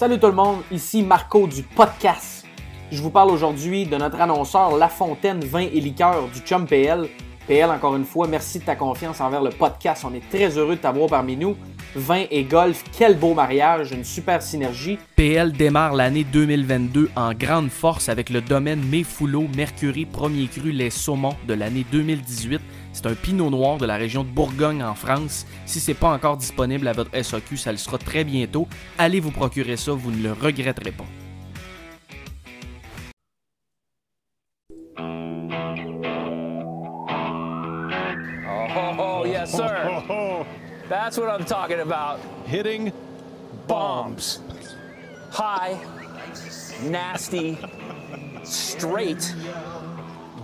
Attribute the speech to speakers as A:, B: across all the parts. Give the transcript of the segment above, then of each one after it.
A: Salut tout le monde, ici Marco du podcast. Je vous parle aujourd'hui de notre annonceur La Fontaine Vin et Liqueur du Chum PL. PL, encore une fois, merci de ta confiance envers le podcast. On est très heureux de t'avoir parmi nous. Vin et golf, quel beau mariage, une super synergie.
B: PL démarre l'année 2022 en grande force avec le domaine Méfouleau Mercury Premier Cru Les Saumons de l'année 2018. C'est un pinot noir de la région de Bourgogne en France. Si c'est pas encore disponible à votre SAQ, ça le sera très bientôt. Allez vous procurer ça, vous ne le regretterez pas.
C: Oh, oh, yes, sir. That's what I'm talking about.
D: hitting
C: Bombs. High, nasty, straight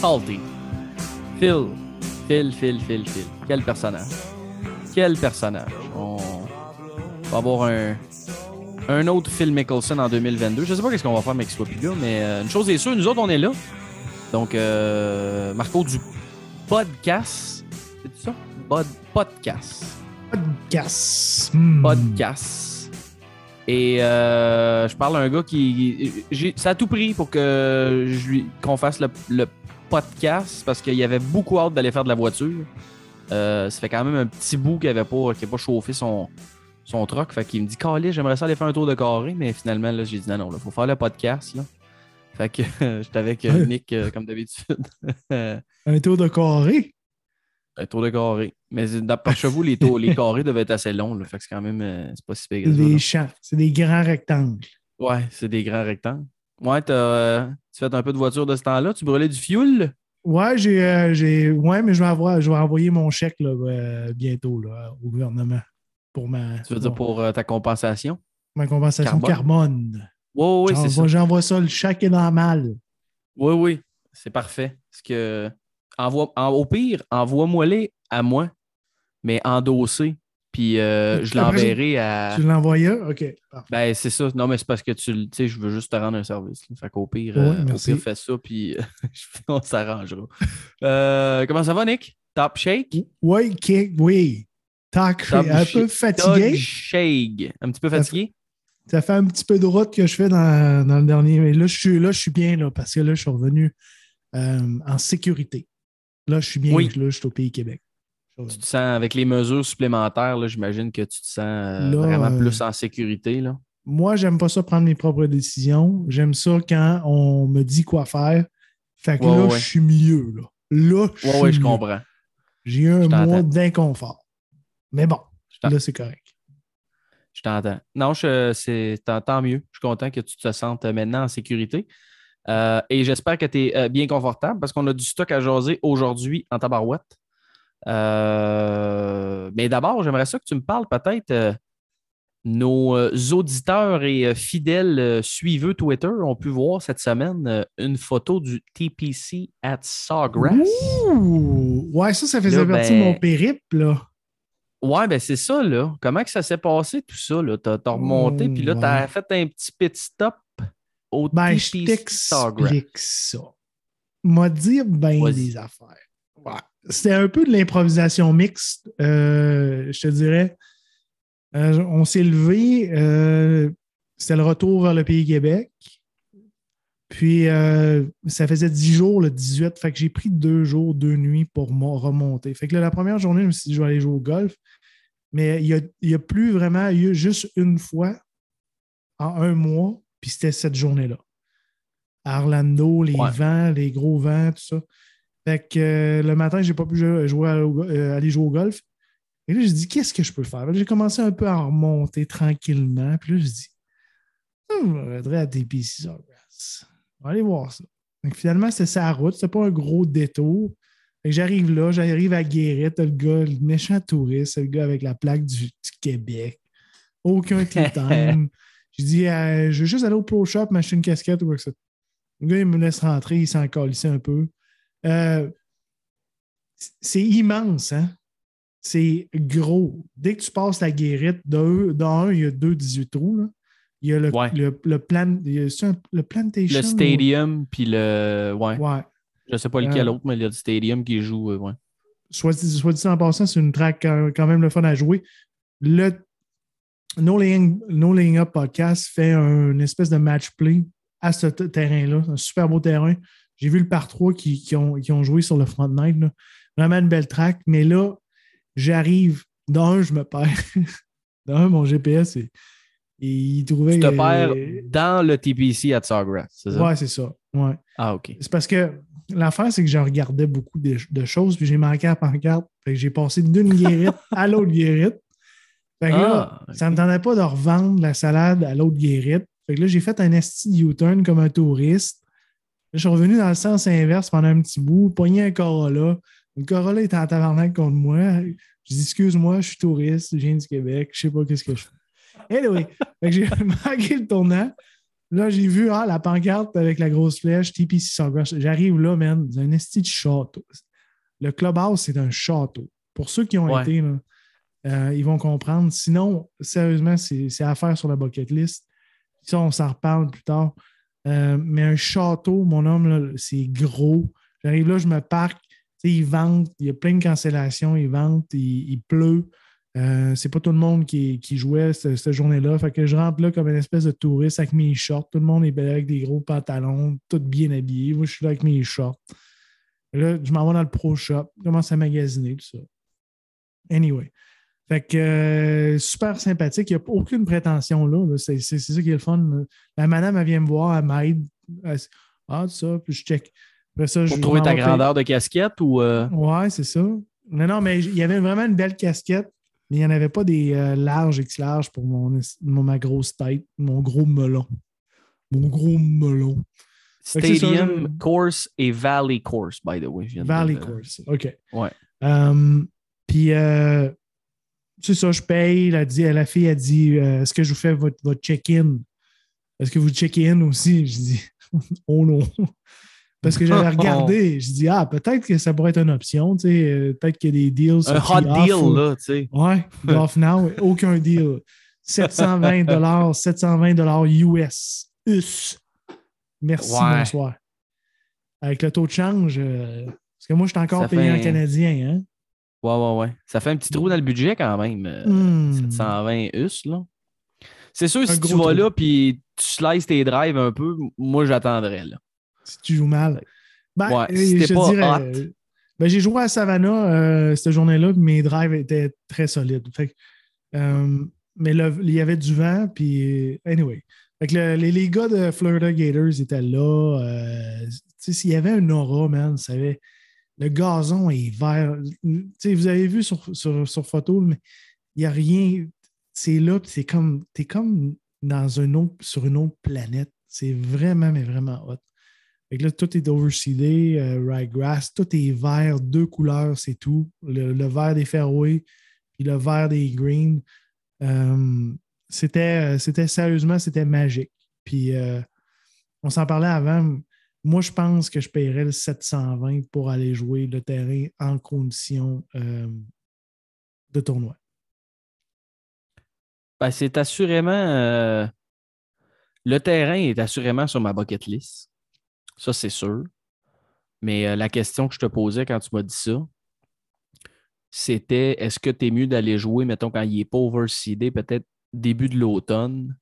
B: salty. Phil. Phil, Phil, Phil, Phil. Quel personnage. Quel personnage. On va avoir un, un autre Phil Mickelson en 2022. Je sais pas qu'est-ce qu'on va faire avec ce là mais euh, une chose est sûre, nous autres, on est là. Donc, euh, Marco du podcast. C'est ça? Pod, podcast.
E: Podcast. Hmm.
B: podcast. Et euh, je parle à un gars qui. j'ai- Ça a tout pris pour que je lui qu'on fasse le, le podcast parce qu'il avait beaucoup hâte d'aller faire de la voiture. Euh, ça fait quand même un petit bout qu'il n'avait pas, pas chauffé son, son truck. Fait qu'il me dit Calé, j'aimerais ça aller faire un tour de carré, mais finalement, là, j'ai dit non, non, il faut faire le podcast. Là. Fait que j'étais avec euh, Nick euh, comme d'habitude.
E: Un tour de carré?
B: un tour de carré. Mais d'après chez vous, les, tours, les carrés devaient être assez longs. Là, fait que c'est quand même c'est pas si pire
E: C'est des champs. C'est des grands rectangles.
B: Ouais, c'est des grands rectangles. Ouais, tu fais un peu de voiture de ce temps-là? Tu brûlais du fuel?
E: Ouais, j'ai, euh, ouais, mais je vais, avoir, je vais envoyer mon chèque là, euh, bientôt là, au gouvernement pour ma,
B: Tu veux dire pour euh, ta compensation?
E: ma compensation carbone.
B: Oui, oui, c'est ça.
E: J'envoie, j'envoie ça, le chèque est normal.
B: Oui, oui, c'est parfait. Parce que, envoie, en- au pire, envoie-moi-les à moi, mais endossé. Puis euh, je l'enverrai à.
E: Tu l'envoyais? OK.
B: Ben, c'est ça. Non, mais c'est parce que tu le- sais, je veux juste te rendre un service. là. Fait qu'au pire,
E: Ouais,
B: euh, au pire, fais ça, puis on s'arrangera. Euh, comment ça va, Nick? Top shake?
E: Oui, kick, oui. Tac,
B: Top
E: un peu fatigué.
B: Dog shake. Un petit peu
E: Ça
B: fatigué?
E: Ça fait un petit peu de route que je fais dans, dans le dernier. Mais là, je suis, là, je suis bien là, parce que là, je suis revenu euh, en sécurité. Là, je suis bien.
B: Oui.
E: Là, je suis au Pays Québec.
B: Tu te sens, avec les mesures supplémentaires, j'imagine que tu te sens euh,
E: Là,
B: vraiment
E: euh,
B: plus en sécurité. Là.
E: Moi, j'aime pas ça prendre mes propres décisions. J'aime ça quand on me dit quoi faire. Fait que
B: Ouais,
E: là,
B: ouais.
E: je suis mieux. Là, là je
B: je comprends.
E: J'ai eu un mois d'inconfort. Mais bon, là, c'est correct.
B: Je t'entends. Non, c'est tant, tant mieux. Je suis content que tu te sentes maintenant en sécurité. Euh, et j'espère que tu es bien confortable parce qu'on a du stock à jaser aujourd'hui en tabarouette. Euh, mais d'abord, j'aimerais ça que tu me parles peut-être. euh, nos euh, auditeurs et fidèles suiveux Twitter ont pu voir cette semaine une photo du TPC at Sawgrass.
E: Ouh! Ouais, ça, ça faisait
B: Là,
E: partie
B: ben-
E: de mon périple. Là.
B: Ouais, ben c'est ça, là. Comment que ça s'est passé, tout ça, là? T'as t'as remonté,
E: Oh,
B: puis là, t'as
E: ouais.
B: fait un petit pit stop au
E: Ben,
B: TPC Sawgrass.
E: ça. M'a dire bien des affaires. Ouais. C'était un peu de l'improvisation mixte, euh, je te dirais. Euh, on s'est levé, euh, c'était le retour vers le pays Québec. Puis, ça faisait 10 jours, le 18. Fait que j'ai pris deux jours, deux nuits pour mo- remonter. Fait que là, la première journée, je me suis dit, je vais aller jouer au golf. Mais il n'y a, y a plus vraiment, eu juste une fois en un mois, puis c'était cette journée-là. Orlando, les
B: Ouais.
E: vents, les gros vents, tout ça. Fait que euh, le matin, j'ai pas pu jouer, jouer à- euh, aller jouer au golf. Et là, j'ai dit, qu'est-ce que je peux faire? J'ai commencé un peu à remonter tranquillement. Puis là, je dis, Hum, je me rendrai à TPC Sawgrass. On va aller voir ça. Donc, finalement, c'était sa route. C'était pas un gros détour. Fait que j'arrive là, j'arrive à Guéret, t'as le gars, le méchant touriste, le gars avec la plaque du, du Québec. Aucun time. J'ai dit, euh, je veux juste aller au Pro Shop, m'acheter une casquette ou quoi que ce soit. Le gars, il me laisse rentrer, il s'en calissait un peu. Euh, c'est immense, hein? C'est gros. Dès que tu passes la guérite, dans un, il y a deux 18 trous. Là. Il y a le,
B: Ouais.
E: le, le plan, il y a- un- le plantation.
B: Le stadium, puis le. Ouais.
E: ou- Ouais.
B: Je sais pas lequel
E: Euh,
B: autre, mais il y a le stadium qui joue. euh, ouais.
E: soit dit, soit dit en passant, c'est une track quand quand même le fun à jouer. Le No Laying, No Laying Up podcast fait un- une espèce de match play à ce terrain-là. Un super beau terrain. J'ai vu le par 3 qui, qui ont, qui ont joué sur le front night. là. Vraiment une belle track. Mais là, j'arrive. D'un, je me perds. D'un, mon GPS, il, il trouvait.
B: Tu te
E: euh,
B: perds dans le TPC à Sawgrass, c'est ça?
E: Ouais, c'est ça. Ouais.
B: Ah, OK.
E: C'est parce que l'affaire, c'est que je regardais beaucoup de, de choses, puis j'ai manqué la pancarte. Fait que j'ai passé d'une guérite à l'autre guérite. Fait que là,
B: Ah,
E: ça ne me tentait pas de revendre la salade à l'autre guérite. Fait que là, j'ai fait un esti de U-turn comme un touriste. Je suis revenu dans le sens inverse pendant un petit bout, pogné un Corolla. Le Corolla était en tabarnak contre moi. Je dis, excuse-moi, je suis touriste, je viens du Québec, je sais pas qu'est-ce que je fais. Anyway, j'ai manqué le tournant. Là, j'ai vu ah, la pancarte avec la grosse flèche, TPC Sawgrass. J'arrive là, man, dans un esti de château. Le clubhouse, c'est un château. Pour ceux qui ont
B: Ouais.
E: été, là, euh, ils vont comprendre. Sinon, sérieusement, c'est c'est à faire sur la bucket list. Ça, on s'en reparle plus tard. Euh, mais un château, mon homme, c'est gros. J'arrive là, je me parque. Ils vendent, il y a plein de cancellations, ils vendent, il, il pleut. Euh, c'est pas tout le monde qui, jouait ce- cette, journée-là. Fait que je rentre là comme une espèce de touriste avec mes shorts. Tout le monde est avec des gros pantalons, tout bien habillé. Moi, je suis là avec mes shorts. Là, je m'en vais dans le Pro Shop, je commence à magasiner, tout ça. Anyway. Fait que euh, super sympathique. Il n'y a aucune prétention là. là. C'est c'est- c'est ça qui est le fun. là. La madame, elle vient me voir, elle m'aide. Elle Ah, ça, puis je check. Après ça,
B: Pour
E: je
B: trouver ta grandeur de casquette ou. euh,
E: Ouais, c'est ça. Non, non, mais il y avait vraiment une belle casquette, mais il n'y en avait pas des euh, larges, X larges pour mon, mon- ma grosse tête, mon gros melon. Mon gros melon. Ça,
B: Stadium Course et Valley Course, by the way. de
E: Valley
B: le-
E: Course. OK.
B: Ouais.
E: Um, puis, euh, c'est ça, je paye. Elle a dit, la fille a dit euh, Est-ce que je vous fais votre, votre check-in? Est-ce que vous checkez in aussi? Je dis Oh non. Parce que j'avais regardé, je dis Ah, peut-être que ça pourrait être une option. tu sais, euh, peut-être qu'il y a des deals.
B: Un hot deal,
E: ou-
B: là, tu sais.
E: Ouais, off now, aucun deal. 720 dollars, 720 dollars US. US. Merci,
B: Ouais.
E: bonsoir. Avec le taux de change, euh, parce que moi, je suis encore
B: Ça
E: payé
B: fait
E: en
B: un-
E: canadien. Hein?
B: Ouais, ouais, ouais. Ça fait un petit trou dans le budget quand même. euh,
E: Hmm.
B: 720 US, là. C'est sûr, si tu vas
E: trou.
B: là puis tu slices tes drives un peu, moi, j'attendrais, là.
E: Si tu joues mal. Ben,
B: Ouais,
E: euh,
B: si
E: je
B: pas
E: dirais,
B: hot.
E: euh, ben, j'ai joué à Savannah euh, cette journée-là, mes drives étaient très solides. Fait que, mais le- il y avait du vent, puis anyway. Fait que le- les, les gars de Florida Gators étaient là. S'il y avait un aura, man, ça avait- le gazon est vert. Vous avez vu sur, sur, sur photo, mais il n'y a rien. C'est là, c'est comme. T'es comme dans autre, sur une autre planète. C'est vraiment, mais vraiment hot. Fait que là, tout est overseedé, euh, ryegrass, tout est vert, deux couleurs, c'est tout. Le, vert des fairways, puis le vert des greens. Euh, c'était, c'était sérieusement, c'était magique. Puis euh, on s'en parlait avant. Moi, je pense que je paierais le 720 pour aller jouer le terrain en condition euh, de tournoi.
B: Ben, c'est assurément. euh, Le terrain est assurément sur ma bucket list. Ça, c'est sûr. Mais euh, la question que je te posais quand tu m'as dit ça, c'était est-ce que tu es mieux d'aller jouer, mettons, quand il n'est pas overseedé, peut-être début de l'automne,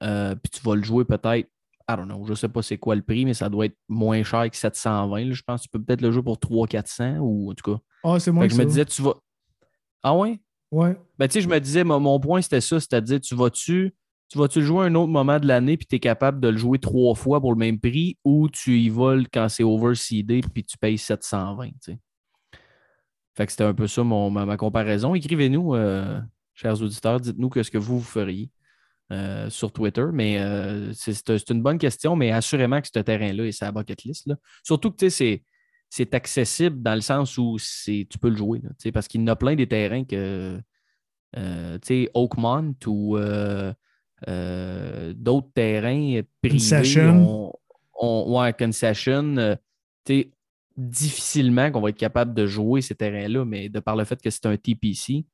B: puis tu vas le jouer peut-être, I don't know, je ne sais pas c'est quoi le prix, mais ça doit être moins cher que 720. là. Je pense que tu peux peut-être le jouer pour 300-400 ou en tout cas.
E: Ah, c'est moi
B: Fait que
E: que
B: je me disais, tu vas. Ah ouais?
E: Ouais.
B: Ben, tu sais, je me disais, mon, mon point, c'était ça, c'est-à-dire, tu vas-tu tu vas-tu le jouer à un autre moment de l'année puis tu es capable de le jouer trois fois pour le même prix ou tu y voles quand c'est overseedé puis tu payes 720, tu sais? Fait que c'était un peu ça mon, ma, ma comparaison. Écrivez-nous, euh, chers auditeurs, dites-nous que ce que vous, vous feriez euh, sur Twitter. Mais euh, c'est une bonne question, mais assurément que ce terrain-là est sa bucket list. Là. Surtout que c'est accessible dans le sens où c'est tu peux le jouer. là, parce qu'il y en a plein des terrains que, euh, Oakmont ou d'autres terrains privés.
E: Concession.
B: On, on, ouais, concession. difficilement qu'on va être capable de jouer ces terrains-là, mais de par le fait que c'est un TPC,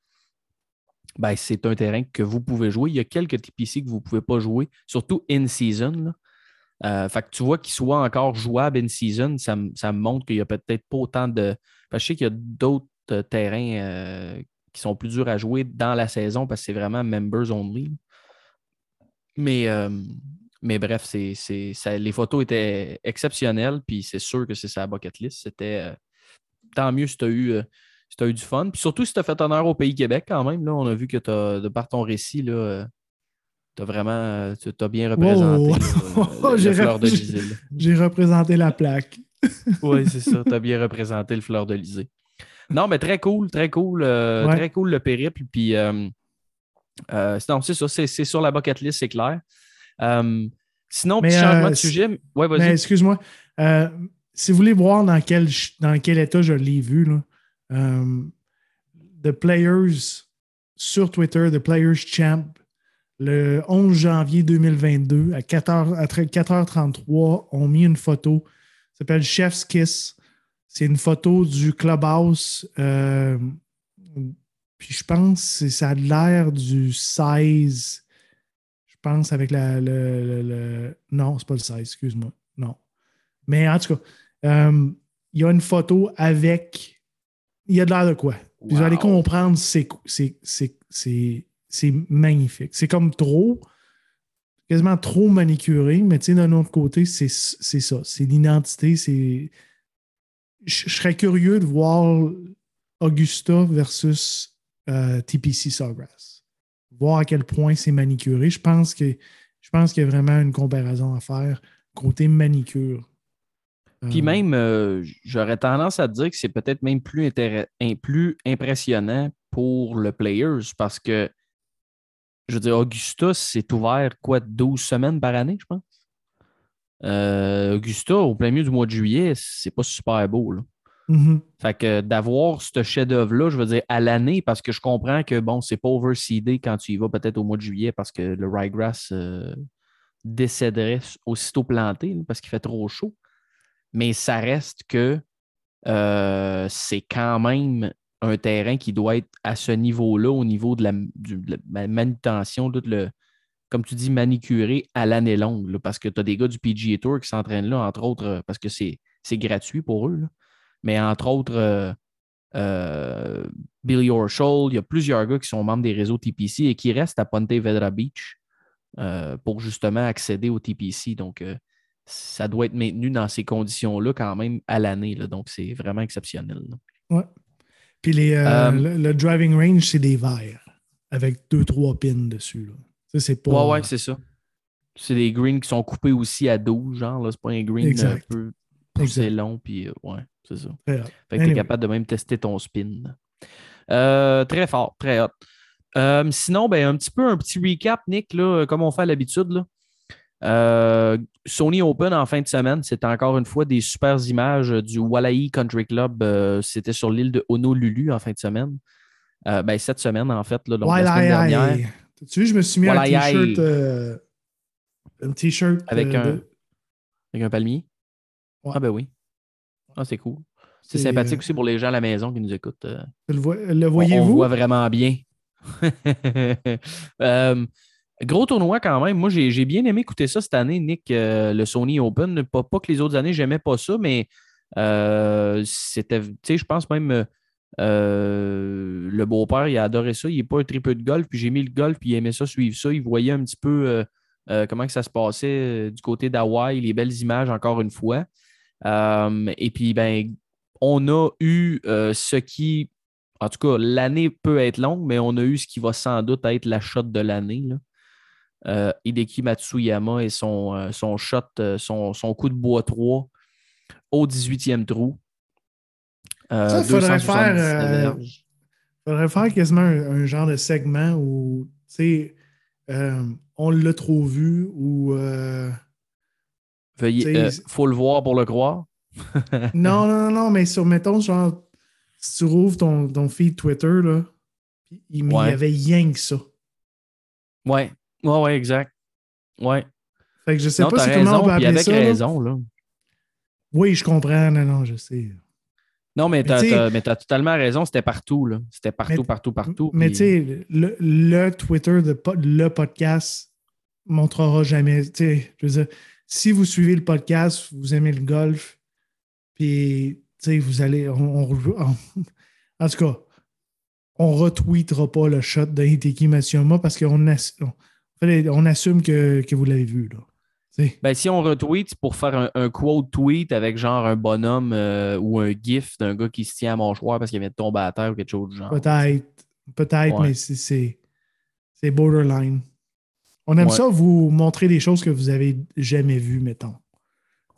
B: ben, c'est un terrain que vous pouvez jouer. Il y a quelques TPC que vous ne pouvez pas jouer, surtout in-season. Euh, fait que tu vois qu'il soit encore jouable in-season, ça, me- montre qu'il n'y a peut-être pas autant de. Je sais qu'il y a d'autres euh, terrains euh, qui sont plus durs à jouer dans la saison parce que c'est vraiment members only. Mais, mais bref, les photos étaient exceptionnelles, puis c'est sûr que c'est sa bucket list. C'était tant mieux si tu as eu. Euh, si t'as eu du fun. Puis surtout si tu as fait honneur au pays Québec quand même. Là, on a vu que t'as- de par ton récit, là, tu as vraiment euh, tu as bien représenté
E: Wow. J'ai
B: de là.
E: J'ai représenté la plaque.
B: Oui, c'est ça. Tu as bien représenté le fleur de l'Isée. Non, mais très cool, très cool. euh,
E: Ouais.
B: Très cool le périple. Puis, euh, euh, non, c'est ça. C'est, sur la bucket list, c'est clair. Euh, sinon,
E: Mais,
B: petit changement
E: euh,
B: de sujet. Ouais, vas-y.
E: Excuse-moi. euh, si vous voulez voir dans quel, dans quel état je l'ai vu, là, euh, The Players sur Twitter, The Players Champ, le 11 janvier 2022, à 4h, à 4h33, ont mis une photo. Ça s'appelle Chef's Kiss. C'est une photo du clubhouse. euh, puis je pense que ça a l'air du 16. Je pense avec la, le, le- le- Non, c'est pas le 16, excuse-moi. Non. Mais en tout cas, euh, il y a une photo avec. Il y a de l'air de quoi? Puis vous allez comprendre, c'est, c'est, c'est, c'est, c'est magnifique. C'est comme trop, quasiment trop manicuré, mais tu sais, d'un autre côté, c'est, ça. C'est l'identité. C'est. Je je serais curieux de voir Augusta versus euh, TPC Sawgrass. Voir à quel point c'est manicuré. Je pense que je pense qu'il y a vraiment une comparaison à faire côté manicure.
B: Puis
E: Euh,
B: même, euh, j'aurais tendance à te dire que c'est peut-être même plus, plus impressionnant pour le players parce que, je veux dire, Augusta, c'est ouvert quoi, 12 semaines par année, je pense? Euh, Augusta, au plein milieu du mois de juillet, c'est pas super beau. Là.
E: mhm.
B: Fait que d'avoir ce chef-d'œuvre-là, je veux dire, à l'année, parce que je comprends que, bon, c'est pas overseedé quand tu y vas peut-être au mois de juillet parce que le ryegrass euh, décéderait aussitôt planté là, parce qu'il fait trop chaud. Mais ça reste que euh, c'est quand même un terrain qui doit être à ce niveau-là, au niveau de la, du- de manutention, le, comme tu dis, manicuré à l'année longue. parce que tu as des gars du PGA Tour qui s'entraînent là, entre autres, euh, parce que c'est gratuit pour eux. Mais entre autres, euh, Billy Horschel, il y a plusieurs gars qui sont membres des réseaux TPC et qui restent à Ponte Vedra Beach pour justement accéder au TPC. Donc, ça doit être maintenu dans ces conditions-là quand même à l'année. Donc, c'est vraiment exceptionnel. là.
E: Puis les, euh,
B: Euh,
E: le, le driving range, c'est des verres avec deux, trois pins dessus. Là. C'est pas.
B: Ouais, ouais, c'est ça. C'est des greens qui sont coupés aussi à 12, genre. C'est pas un green
E: Exact.
B: un peu poussé long. Puis, euh, ouais, c'est ça.
E: Très hot.
B: Fait que tu es
E: Anyway.
B: capable de même tester ton spin. Euh, très fort, très hot. Sinon, ben, un petit peu un petit recap, Nick, là, comme on fait à l'habitude. Euh, Sony Open en fin de semaine, c'était encore une fois des super images du Wallahi Country Club. euh, c'était sur l'île de Honolulu en fin de semaine. Euh, ben, cette semaine, en fait, là, donc
E: Ouais,
B: la semaine
E: là,
B: dernière.
E: hey. Tu vois, je me suis mis un t-shirt. un t-shirt.
B: Avec
E: euh,
B: un-
E: de-
B: Avec un palmier?
E: Ouais.
B: Ah ben oui. Ah, c'est cool. C'est sympathique aussi pour les gens à la maison qui nous écoutent.
E: le, vo- le
B: On- On,
E: voyez-vous?
B: voit vraiment bien. Euh, gros tournoi quand même. Moi, j'ai bien aimé écouter ça cette année, Nick, euh, le Sony Open. Pas, que les autres années, j'aimais pas ça, mais euh, c'était, tu sais, je pense même euh, le beau-père, il a adoré ça. Il n'est pas un triple de golf, puis j'ai mis le golf, puis il aimait ça, suivre ça. Il voyait un petit peu comment que ça se passait du côté d'Hawaï, les belles images encore une fois. Et puis, ben, on a eu ce qui, en tout cas, l'année peut être longue, mais on a eu ce qui va sans doute être la shot de l'année. Euh, Hideki Matsuyama et son, euh, son shot, euh, son, son coup de bois 3 au 18e trou.
E: Ça, faudrait
B: 279
E: faire, faudrait faire quasiment un, un genre de segment où, tu sais, on l'a trop vu ou.
B: Veuillez, euh, faut le voir pour le croire.
E: non, non, non, non, mais sur, mettons, genre, si tu rouvres ton, ton feed Twitter, là, il il y
B: Ouais.
E: avait rien que ça.
B: Ouais, Ouais, ouais, exact. Ouais.
E: Fait que je sais
B: non,
E: pas si comment on peut appeler
B: avec
E: ça.
B: raison, là.
E: Oui, je comprends. Non, non, je sais.
B: Non, mais t'as
E: tu
B: mais t'as totalement raison, c'était partout, là. C'était partout,
E: Mais-
B: partout, partout.
E: Mais
B: puis-
E: tu sais, le, le Twitter de le podcast montrera jamais. Tu sais, je veux dire, si vous suivez le podcast, vous aimez le golf, puis tu sais, vous allez. On, on- on- en tout cas, on retweetera pas le shot de Hideki Matsuyama parce qu'on on, on assume que, que vous l'avez vu. Là.
B: Ben, si on retweet, pour faire un, un quote tweet avec genre un bonhomme euh, ou un gif d'un gars qui se tient à mâchoire parce qu'il vient de tomber à terre ou quelque chose du genre.
E: Peut-être, peut-être,
B: Ouais.
E: mais c'est- borderline. On aime
B: Ouais.
E: ça vous montrer des choses que vous avez jamais vues, mettons.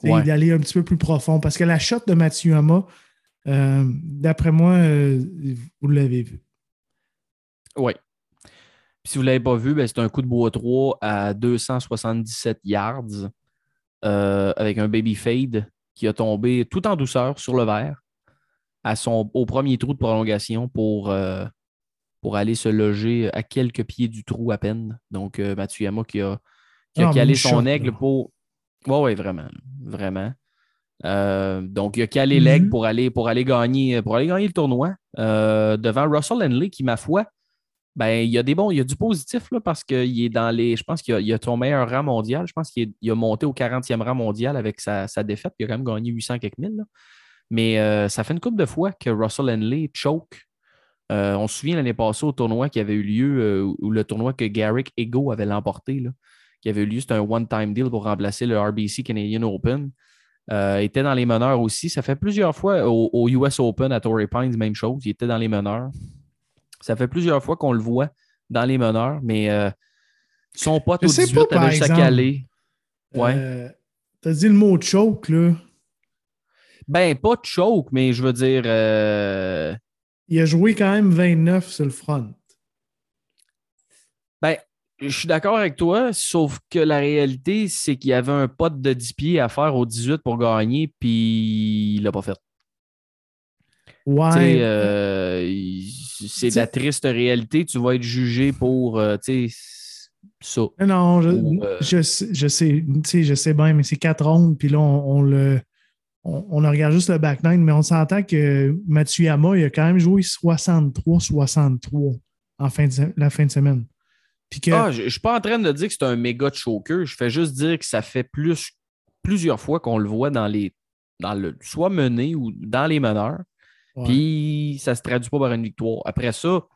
B: Ouais.
E: d'aller un petit peu plus profond. Parce que la shot de Matsuyama, euh, d'après moi, euh, vous l'avez vu.
B: Oui. Puis si vous ne l'avez pas vu, ben, c'est un coup de bois 3 à 277 yards euh, avec un baby fade qui a tombé tout en douceur sur le verre à son, au premier trou de prolongation pour, euh, pour aller se loger à quelques pieds du trou à peine. Donc, euh, Matsuyama qui a, qui a
E: Ah,
B: calé son
E: shot,
B: aigle
E: là.
B: pour. Oui, oui, vraiment. Vraiment. Euh, donc, il a calé
E: Mhm.
B: l'aigle pour aller, pour, aller gagner, pour aller gagner le tournoi devant Russell Henley, qui, ma foi, ben, il y a des bons, il y a du positif là, parce qu'il est dans les. Je pense qu'il a, il a son meilleur rang mondial. Je pense qu'il a monté au 40e rang mondial avec sa, sa défaite. Il a quand même gagné 800 quelques mille. là. Mais euh, ça fait une couple de fois que Russell Henley choke. Euh, on se souvient l'année passée au tournoi qui avait eu lieu, euh, ou le tournoi que Garrick Ego avait l'emporté, là, qui avait eu lieu, c'était un one-time deal pour remplacer le RBC Canadian Open. Était dans les meneurs aussi. Ça fait plusieurs fois au, au US Open à Torrey Pines, même chose. Il était dans les meneurs. Ça fait plusieurs fois qu'on le voit dans les meneurs, mais euh, son pote au
E: sais
B: 18
E: pas, exemple.
B: caler. Ouais.
E: Euh, T'as dit le mot choke, là.
B: Ben, pas choke, mais je veux dire. euh,
E: Il a joué quand même 29 sur le front.
B: Ben, je suis d'accord avec toi, sauf que la réalité, c'est qu'il y avait un pote de 10 pieds à faire au 18 pour gagner, puis il l'a pas fait. Tu sais,
E: Ouais.
B: euh, il- c'est la triste réalité. Tu vas être jugé pour, euh, tu sais, ça.
E: Non, je,
B: Ou, euh,
E: je sais, je sais, je sais bien, mais c'est quatre rondes, puis là, on, on le. On, on regarde juste le back nine, mais on s'entend que Matsuyama, il a quand même joué 63-63 en fin de, la fin de semaine. Puis que,
B: Ah, je ne suis pas en train de dire que c'est un méga choker. Je fais juste dire que ça fait plus, plusieurs fois qu'on le voit dans les. Dans le, soit mené ou dans les meneurs. Puis ça se traduit pas par une victoire. Après ça,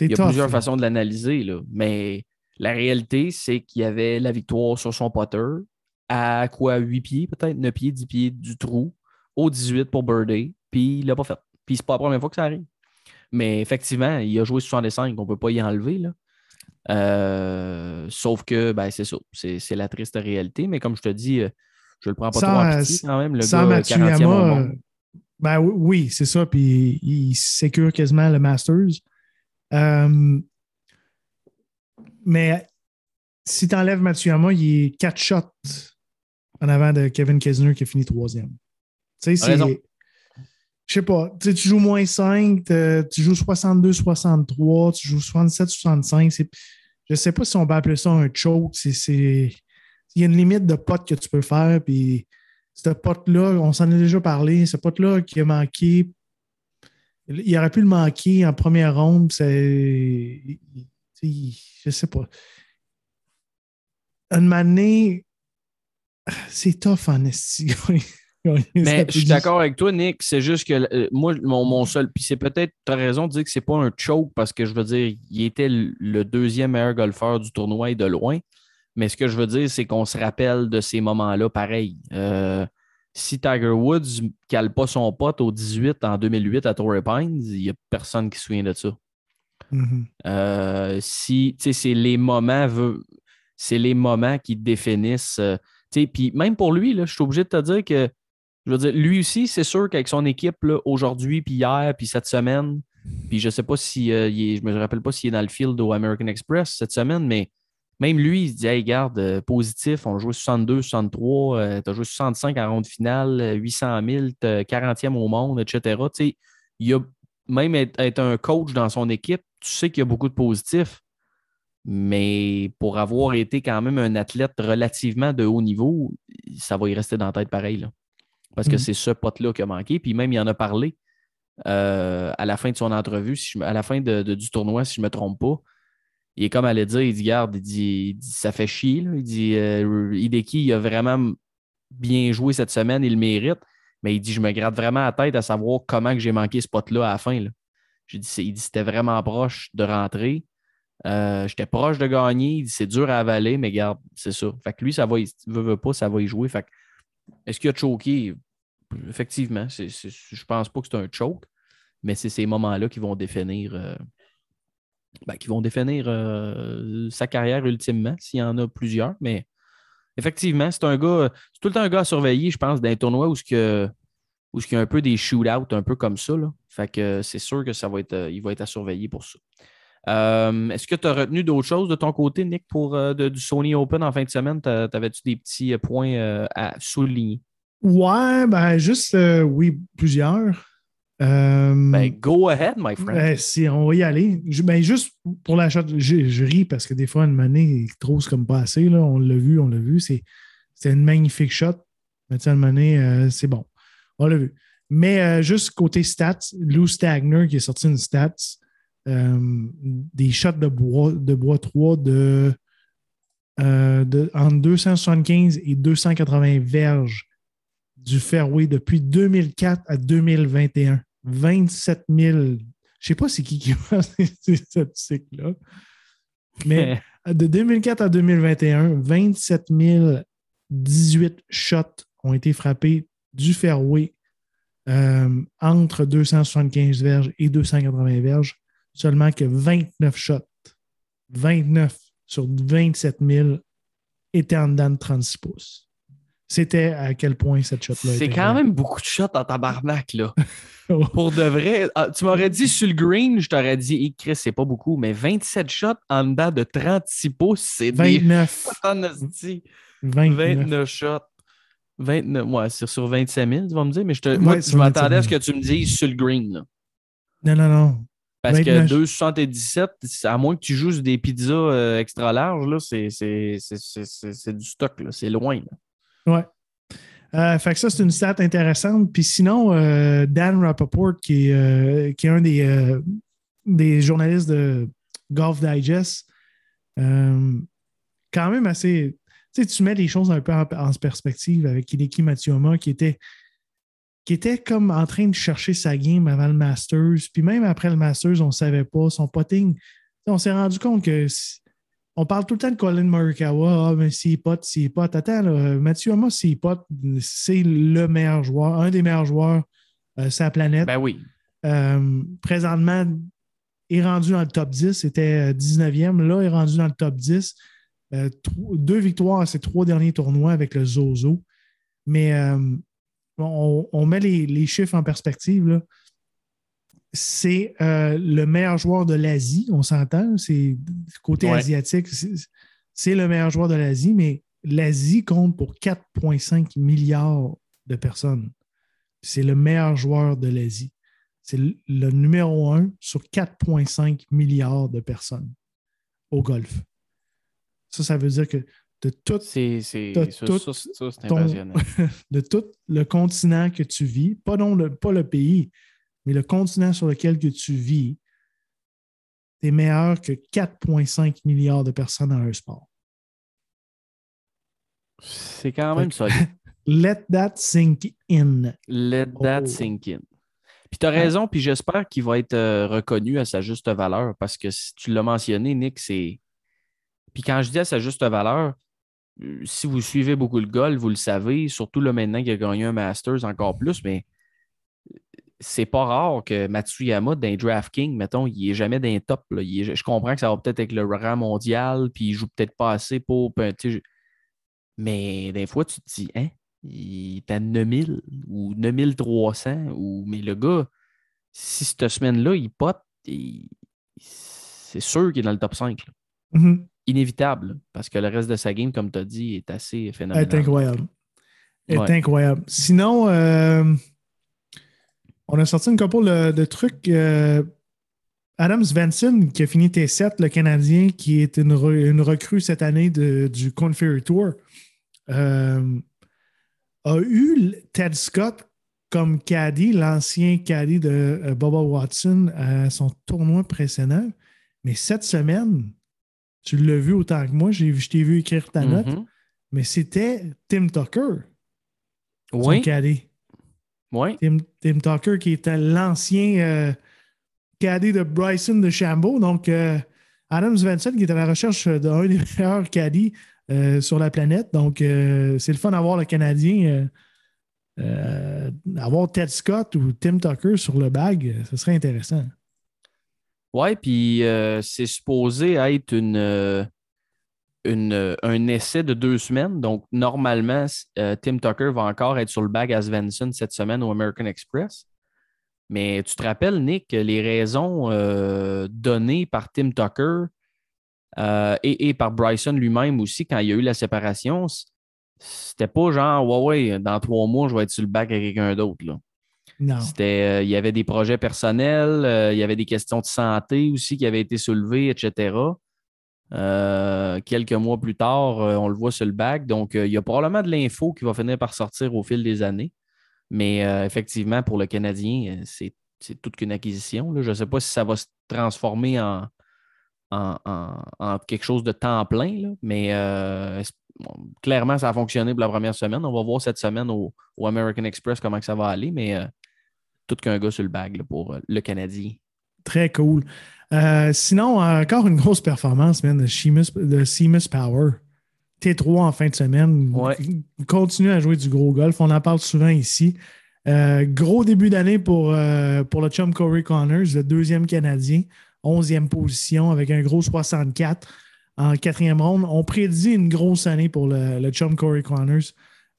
B: il y a
E: tough,
B: plusieurs
E: là.
B: façons de l'analyser, mais la réalité, c'est qu'il y avait la victoire sur son putter à quoi 8 pieds, peut-être? 9 pieds, 10 pieds du trou, au 18 pour Birdie, puis il l'a pas fait. Puis c'est pas la première fois que ça arrive. Mais effectivement, il a joué 65, on peut pas y enlever. Là. Euh, sauf que ben, c'est ça, c'est la triste réalité. Mais comme je te dis, euh, je le prends pas
E: Sans,
B: trop en
E: euh,
B: pitié quand même. Le
E: Sans
B: gars, 40e au
E: Matsuyama, euh, ben oui, c'est ça. Puis il sécure quasiment le Masters. Euh, mais si tu enlèves Matsuyama, il est 4 shots en avant de Kevin Kesner qui a fini troisième. Tu sais, c'est. Je sais pas, tu joues moins 5, t'as- tu joues 62-63, tu joues 67-65. c'est- Je sais pas si on peut appeler ça un choke. Il y a une limite de pote que tu peux faire. Puis ce pote-là, on s'en a déjà parlé, ce pote-là qui a manqué, il aurait pu le manquer en première ronde. C'est. Je sais pas. Une manée, c'est tough en esti.
B: Mais je suis d'accord avec toi, Nick. C'est juste que euh, moi, mon, seul. Puis c'est peut-être, tu as raison de dire que c'est pas un choke parce que je veux dire, il était le deuxième meilleur golfeur du tournoi de loin. Mais ce que je veux dire, c'est qu'on se rappelle de ces moments-là pareil. Euh, si Tiger Woods ne cale pas son pote au 18 en 2008 à Torrey Pines, il n'y a personne qui se souvient de ça.
E: Mhm.
B: Euh, si, tu sais, c'est les moments, c'est les moments qui définissent. euh, puis même pour lui, je suis obligé de te dire que, je veux dire, lui aussi, c'est sûr qu'avec son équipe, aujourd'hui, puis hier, puis cette semaine, puis je sais pas si, euh, il est- je me rappelle pas s'il est dans le field au American Express cette semaine, mais même lui, il se dit, hey, garde, euh, positif, on a joué 62, 63, tu as joué 65 en ronde finale, euh, 800 000, t'es 40e au monde, etc. Tu sais, il a même être, être un coach dans son équipe, tu sais qu'il y a beaucoup de positifs. Mais pour avoir été quand même un athlète relativement de haut niveau, ça va y rester dans la tête pareil. Là. Parce que
E: Mhm.
B: c'est ce pote-là qui a manqué. Puis même, il en a parlé euh, à la fin de son entrevue, si je me- à la fin de- de- du tournoi, si je ne me trompe pas. Il est comme allait dire, il dit, garde, il dit, il dit, ça fait chier. Il dit, euh, Hideki, il a vraiment bien joué cette semaine, il le mérite. Mais il dit, je me gratte vraiment la tête à savoir comment que j'ai manqué ce pot-là à la fin. là. J'ai dit, il dit, c'était vraiment proche de rentrer. Euh, J'étais proche de gagner. Il dit, c'est dur à avaler, mais garde, c'est ça. Fait que lui, ça va, y- veut, veut pas, ça va y jouer. Fait est-ce qu'il a choqué? Effectivement, c'est, c'est- je pense pas que c'est un choke, mais c'est ces moments-là qui vont définir, euh, ben, qui vont définir euh, sa carrière ultimement, s'il y en a plusieurs. Mais effectivement, c'est un gars, c'est tout le temps un gars à surveiller, je pense, dans un tournoi où ce que où il y a un peu des shootouts, un peu comme ça. Là. Fait que c'est sûr que ça va être, il va être à surveiller pour ça. Euh, Est-ce que tu as retenu d'autres choses de ton côté, Nick, pour euh, du Sony Open en fin de semaine? T'avais-tu des petits points à souligner?
E: Ouais, ben juste, oui, plusieurs. Euh,
B: Ben, go ahead, my friend.
E: ben, si on va y aller. Je- ben, juste pour la shot, je, je ris parce que des fois, une monnaie, trop, c'est comme pas assez. Là. On l'a vu, on l'a vu. C'est c'est une magnifique shot. Mais une monnaie, euh, c'est bon. On l'a vu. Mais euh, juste côté stats, Lou Stagner qui est sorti une stats, des shots de bois, de bois 3 de, de entre 275 et 280 verges du fairway depuis 2004 à 2021. 27 000. Je ne sais pas c'est qui qui a ces statistiques-là. Mais de 2004 à 2021, 27 018 shots ont été frappés du fairway euh, entre 275 verges et 280 verges. Seulement que 29 shots, 29 sur 27 000 étaient en dedans de 36 pouces. C'était à quel point cette shot-là
B: C'est quand même beaucoup de shots en tabarnak, là. Pour de vrai, ah, tu m'aurais dit sur le green, je t'aurais dit, hey, Chris, c'est pas beaucoup, mais 27 shots en dedans de 36 pouces, c'est des
E: 29.
B: shots en esti.
E: 29.
B: 29 shots. 29, ouais, c'est sur 25 000, tu vas me dire, mais je, te,
E: Ouais,
B: moi,
E: sur
B: je m'attendais à ce
E: 25
B: que tu me dises sur le green. là.
E: Non, non, non.
B: Parce
E: 29.
B: que 2,77, c'est- à moins que tu joues sur des pizzas euh, extra larges, là, c'est, du stock, là, c'est loin. là.
E: Ouais. Euh, fait que ça, c'est une stat intéressante. Puis sinon, euh, Dan Rappaport, qui euh, qui est un des, des journalistes de Golf Digest, quand même assez. Tu sais, tu mets les choses un peu en, perspective avec Hideki Matsuyama, qui était, qui était comme en train de chercher sa game avant le Masters. Puis même après le Masters, on ne savait pas. Son potting, on s'est rendu compte que. On parle tout le temps de Colin Morikawa. Ah, mais s'il est pote, s'il est pote. Attends, là, Matsuyama, s'il est pote, c'est le meilleur joueur, un des meilleurs joueurs euh, sur la planète.
B: Ben oui.
E: Euh, présentement, est rendu dans le top 10. C'était euh, 19e. Là, est rendu dans le top 10. Euh, deux victoires à ses trois derniers tournois avec le Zozo. Mais euh, on, on met les, les chiffres en perspective. là. C'est euh, le meilleur joueur de l'Asie, on s'entend. C'est côté
B: Ouais.
E: asiatique, c'est le meilleur joueur de l'Asie, mais l'Asie compte pour 4,5 milliards de personnes. C'est le meilleur joueur de l'Asie. C'est le- le numéro un sur 4,5 milliards de personnes au golf. Ça, ça veut dire que de tout,
B: C'est, c'est,
E: T'as
B: ça,
E: tout
B: ça, ça,
E: ton- de tout le continent que tu vis, pas, non le, pas le pays, mais le continent sur lequel que tu vis, tu es meilleur que 4,5 milliards de personnes dans un sport.
B: C'est quand même solide.
E: Let that sink in.
B: Let that
E: Oh.
B: sink in. Puis tu as raison, puis j'espère qu'il va être euh, reconnu à sa juste valeur parce que si tu l'as mentionné, Nick, c'est. Puis quand je dis à sa juste valeur, euh, si vous suivez beaucoup le golf, vous le savez, surtout là maintenant qu'il a gagné un Masters encore plus, mais c'est pas rare que Matsuyama, d'un DraftKings, mettons, il est jamais dans les top. là. Est- je comprends que ça va peut-être avec le rang mondial, puis il joue peut-être pas assez pour. Mais des fois, tu te dis, hein, il est à 9000 ou 9300, ou... mais le gars, si cette semaine-là, il pote, il- c'est sûr qu'il est dans le top 5. là.
E: Mhm.
B: Inévitable, là, parce que le reste de sa game, comme tu as dit, est assez
E: Elle
B: phénoménal.
E: est incroyable. Elle est
B: Ouais.
E: incroyable. Sinon, euh, on a sorti une couple de, de trucs euh, Adam Svensson, qui a fini T7, le Canadien, qui est une, re- une recrue cette année de- du Corn Ferry Tour, euh, a eu Ted Scott comme caddie, l'ancien caddie de euh, Bubba Watson à son tournoi précédent. Mais cette semaine, tu l'as vu autant que moi, je t'ai vu écrire ta note,
B: Mhm.
E: mais c'était Tim Tucker, son
B: Oui,
E: caddie.
B: Oui.
E: Tim, Tim Tucker, qui était l'ancien euh, caddie de Bryson de Chambeau. Donc, euh, Adam Svensson, qui est à la recherche d'un des meilleurs caddies euh, sur la planète. Donc, euh, c'est le fun d'avoir le Canadien, avoir Ted Scott ou Tim Tucker sur le bag. Ce serait intéressant.
B: Ouais, puis c'est supposé être une, une, euh, un essai de deux semaines. Donc, normalement, euh, Tim Tucker va encore être sur le bag à Svensson cette semaine au American Express. Mais tu te rappelles, Nick, les raisons euh, données par Tim Tucker euh, et, et par Bryson lui-même aussi quand il y a eu la séparation, c'était pas genre, ouais, ouais, dans trois mois, je vais être sur le bac avec quelqu'un d'autre. C'était, il y avait des projets personnels, il y avait des questions de santé aussi qui avaient été soulevées, etc. Euh, quelques mois plus tard, euh, on le voit sur le bac. Donc, euh, il y a probablement de l'info qui va finir par sortir au fil des années. Mais effectivement, pour le Canadien, c'est, toute qu'une acquisition. Je ne sais pas si ça va se transformer en, quelque chose de temps plein, mais clairement, ça a fonctionné pour la première semaine. On va voir cette semaine au, American Express comment ça va aller, mais tout qu'un gars sur le bag pour le Canadien.
E: Très cool. Euh, sinon, encore une grosse performance, man, de Seamus, de Seamus Power. T3 en fin de semaine.
B: Ouais.
E: Continue à jouer du gros golf. On en parle souvent ici. Euh, gros début d'année pour, euh, pour le chum Corey Connors, le deuxième Canadien, 11e position avec un gros 64 en quatrième ronde. On prédit une grosse année pour le, le chum Corey Connors.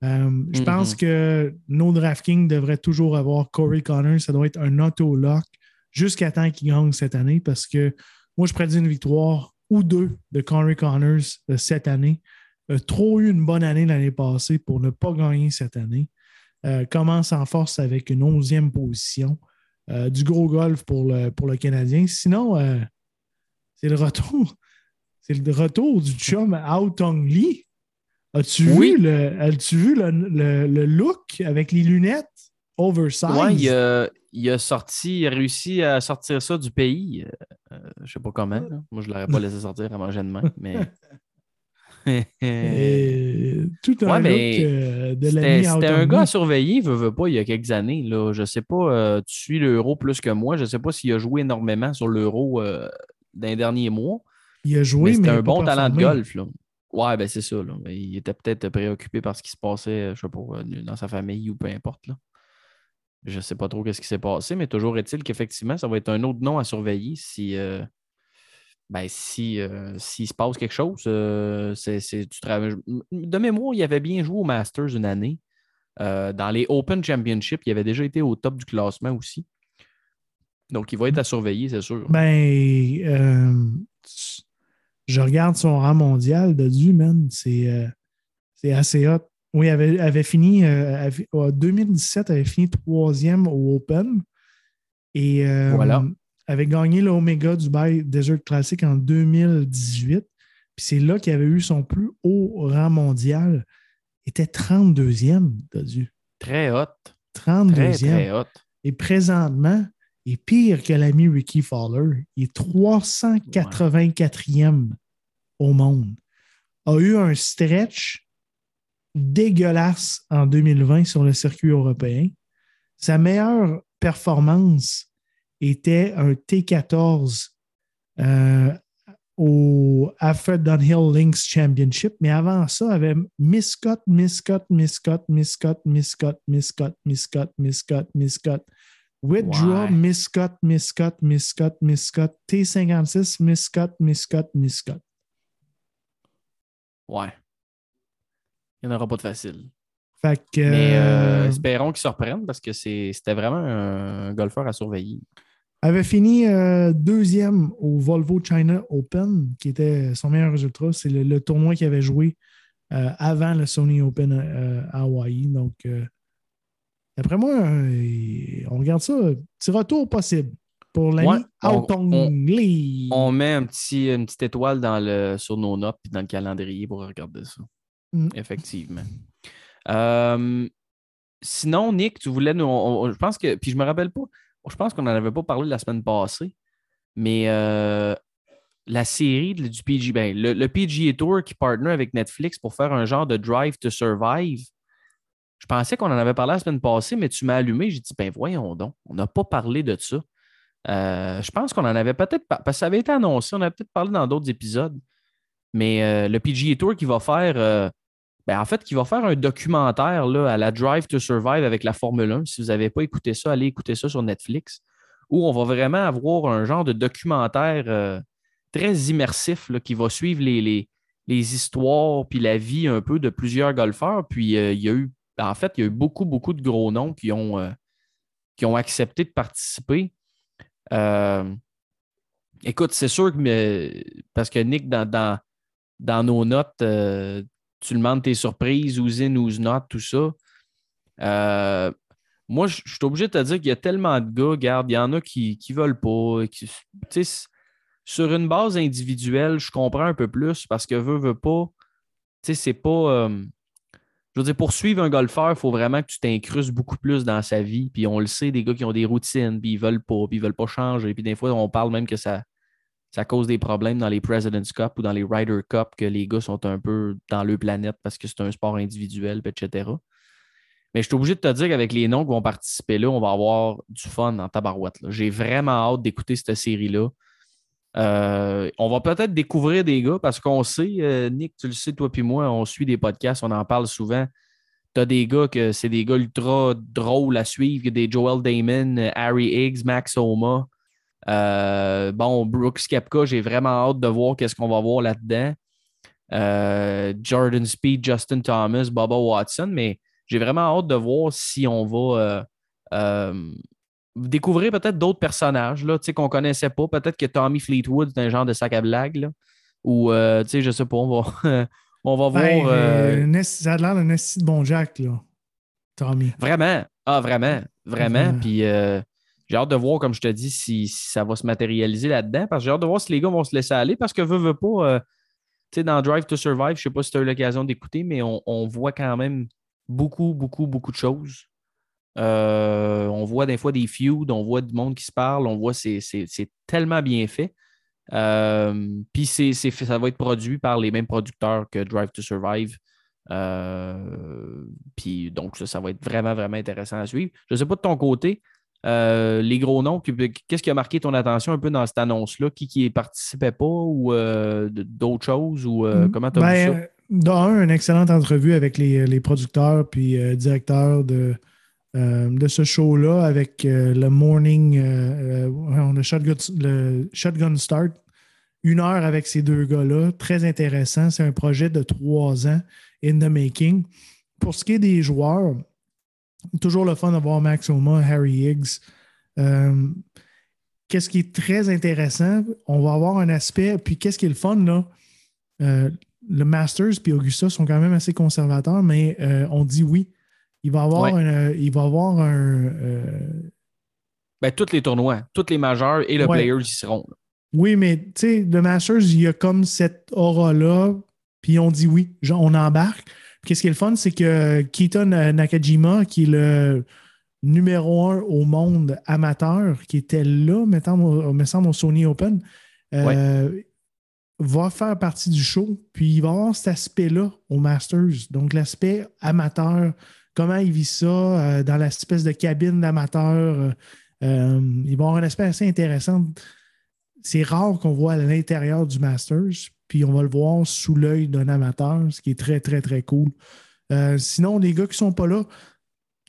E: Euh, je pense que nos DraftKings devraient toujours avoir Corey Connors. Ça doit être un auto-lock jusqu'à temps qu'il gagne cette année parce que moi, je prédis une victoire ou deux de Corey Connors euh, cette année. A trop eu une bonne année l'année passée pour ne pas gagner cette année. Euh, commence en force avec une onzième position. Euh, du gros golf pour le, pour le Canadien. Sinon, euh, c'est le retour. C'est le retour du chum Ao Tong Lee. As-tu
B: Oui.
E: vu, le, as-tu vu le, le- le look avec les lunettes?
B: Ouais, il a, il a sorti, il a réussi à sortir ça du pays. Euh, je sais pas comment. là. Moi, je l'aurais pas laissé sortir à manger de main, mais.
E: Et tout un
B: Ouais,
E: look
B: mais
E: euh, de
B: C'était un gars à surveiller, veut, veut pas, il y a quelques années. Là. Je sais pas, euh, tu suis l'euro plus que moi. Je sais pas s'il a joué énormément sur l'euro euh, dans les derniers mois.
E: Il a joué, mais,
B: c'était un bon talent de golf. Là. Ouais, ben c'est ça. Là. Mais Il était peut-être préoccupé par ce qui se passait, je sais pas, euh, dans sa famille ou peu importe. Là. Je sais pas trop ce qui s'est passé, mais toujours est-il qu'effectivement, ça va être un autre nom à surveiller si. euh, ben, si, euh, s'il se passe quelque chose, euh, c'est. De mémoire, il avait bien joué au Masters une année. Euh, dans les Open Championship, il avait déjà été au top du classement aussi. Donc, il va être à surveiller, c'est sûr.
E: Ben, je regarde son rang mondial de du, man. C'est c'est assez hot. Oui, avait, avait fini, euh, avait- en 2017, avait fini troisième au Open. Et euh,
B: Voilà.
E: avait gagné l'Omega Dubai Desert Classic en 2018. Puis c'est là qu'il avait eu son plus haut rang mondial. Il était 32e, Dodu.
B: Très hot.
E: 32e.
B: Très, très hot.
E: Et présentement, il est pire que l'ami Ricky Fowler. Il est 384e au monde. A eu un stretch dégueulasse en 2020 sur le circuit européen. Sa meilleure performance était un T14 euh, au Alfred Dunhill Links Championship, mais avant ça, avait miscut, miscut, miscut, miscut, miscut, miscut, miscut, miscut, miscut. Withdraw,
B: Ouais.
E: miscut, miscut, miscut, miscut, T56, miscut, miscut, miscut.
B: Ouais. Il n'y en aura pas de facile.
E: Fait que.
B: Mais euh,
E: euh,
B: espérons qu'il se reprenne parce que c'était vraiment un golfeur à surveiller.
E: avait fini euh, deuxième au Volvo China Open, qui était son meilleur résultat. C'est le, le tournoi qu'il avait joué euh, avant le Sony Open à Hawaii. Donc, d'après moi, on regarde ça, petit retour possible. pour l'ami
B: Ouais, on- on- met un petit, une petite étoile dans le, sur nos notes puis dans le calendrier pour regarder ça.
E: Mm.
B: Effectivement. Euh, sinon, Nick, tu voulais nous. je pense que. Puis je me rappelle pas. Je pense qu'on n'en avait pas parlé la semaine passée. Mais euh, la série du PG. Ben, le, le PGA Tour qui partner avec Netflix pour faire un genre de Drive to Survive. Je pensais qu'on en avait parlé la semaine passée, mais tu m'as allumé. J'ai dit, ben voyons donc, on n'a pas parlé de ça. Euh, je pense qu'on en avait peut-être pas. Parce que ça avait été annoncé, on avait peut-être parlé dans d'autres épisodes. Mais le PGA Tour qui va faire. Ben, en fait, qui va faire un documentaire là, à la Drive to Survive avec la Formule 1. Si vous n'avez pas écouté ça, allez écouter ça sur Netflix. Où on va vraiment avoir un genre de documentaire euh, très immersif là, qui va suivre les, les, les histoires puis la vie un peu de plusieurs golfeurs. Puis euh, il y a eu, en fait, il y a eu beaucoup, beaucoup de gros noms qui ont, euh, qui ont accepté de participer. Écoute, c'est sûr que parce que Nick, dans, dans, nos notes, tu demandes tes surprises, who's in, who's not, tout ça. Euh, moi, je suis obligé de te dire qu'il y a tellement de gars, regarde, il y en a qui ne veulent pas. sur une base individuelle, je comprends un peu plus parce que veut, veut pas. Tu sais, c'est pas. euh, je veux dire, pour suivre un golfeur, il faut vraiment que tu t'incrustes beaucoup plus dans sa vie. Puis on le sait, des gars qui ont des routines, puis ils veulent pas, puis ils veulent pas changer. Puis des fois, on parle même que ça, ça cause des problèmes dans les President's Cup ou dans les Ryder Cup, que les gars sont un peu dans leur planète parce que c'est un sport individuel, etc. Mais je suis obligé de te dire qu'avec les noms qui vont participer là, on va avoir du fun en tabarouette. J'ai vraiment hâte d'écouter cette série-là. Euh, on va peut-être découvrir des gars parce qu'on sait, euh, Nick, tu le sais, toi puis moi, on suit des podcasts, on en parle souvent. Tu as des gars que c'est des gars ultra drôles à suivre, des Joel Damon, euh, Harry Higgs, Max Homa. Euh, bon, Brooks Kepka, j'ai vraiment hâte de voir qu'est-ce qu'on va voir là-dedans. Euh, Jordan Speed, Justin Thomas, Bubba Watson, mais j'ai vraiment hâte de voir si on va euh, découvrir peut-être d'autres personnages qu'on ne connaissait pas. Peut-être que Tommy Fleetwood, c'est un genre de sac à blague. Ou, tu sais, je sais pas, on va, on va voir.
E: Ben, Ness- ça a l'air d'un de bon Jack, là. Tommy.
B: Vraiment. Ah, vraiment. Vraiment. Puis j'ai hâte de voir, comme je te dis, si, ça va se matérialiser là-dedans. Parce que j'ai hâte de voir si les gars vont se laisser aller. Parce que veut, veut pas. euh, tu sais, dans Drive to Survive, je sais pas si tu as eu l'occasion d'écouter, mais on, voit quand même beaucoup, beaucoup, beaucoup de choses. Euh, on voit des fois des feuds, on voit du monde qui se parle, on voit c'est tellement bien fait. Euh, Puis ça va être produit par les mêmes producteurs que Drive to Survive. Puis donc, ça, ça va être vraiment, vraiment intéressant à suivre. Je ne sais pas de ton côté, euh, les gros noms, qu'est-ce qui a marqué ton attention un peu dans cette annonce-là? Qui qui participait pas ou euh, d'autres choses? Ou euh, comment tu as
E: Ben,
B: vu ça?
E: D'un, une excellente entrevue avec les, les producteurs puis directeurs de, de ce show-là avec le morning, on a shotgun, le Shotgun Start. Une heure avec ces deux gars-là. Très intéressant. C'est un projet de trois ans in the making. Pour ce qui est des joueurs, toujours le fun d'avoir Max Homa, Harry Higgs. Euh, qu'est-ce qui est très intéressant, on va avoir un aspect, puis qu'est-ce qui est le fun, là? Euh, le Masters puis Augusta sont quand même assez conservateurs, mais euh, on dit oui. Il va avoir
B: Ouais.
E: un, il va avoir un
B: Ben, tous les tournois, tous les majeurs et le
E: Ouais.
B: Players y seront. là.
E: oui, mais tu sais, le Masters, il y a comme cette aura-là, puis on dit oui, genre, on embarque. Qu'est-ce qui est le fun, c'est que Keaton Nakajima, qui est le numéro un au monde amateur, qui était là, mettons, me semble, au Sony Open, euh, va faire partie du show. Puis il va avoir cet aspect-là au Masters. Donc, l'aspect amateur, comment il vit ça euh, dans l'espèce de cabine d'amateur. euh, il va avoir un aspect assez intéressant. C'est rare qu'on voit à l'intérieur du Masters, puis on va le voir sous l'œil d'un amateur, ce qui est très, très, très cool. Euh, sinon, les gars qui sont pas là,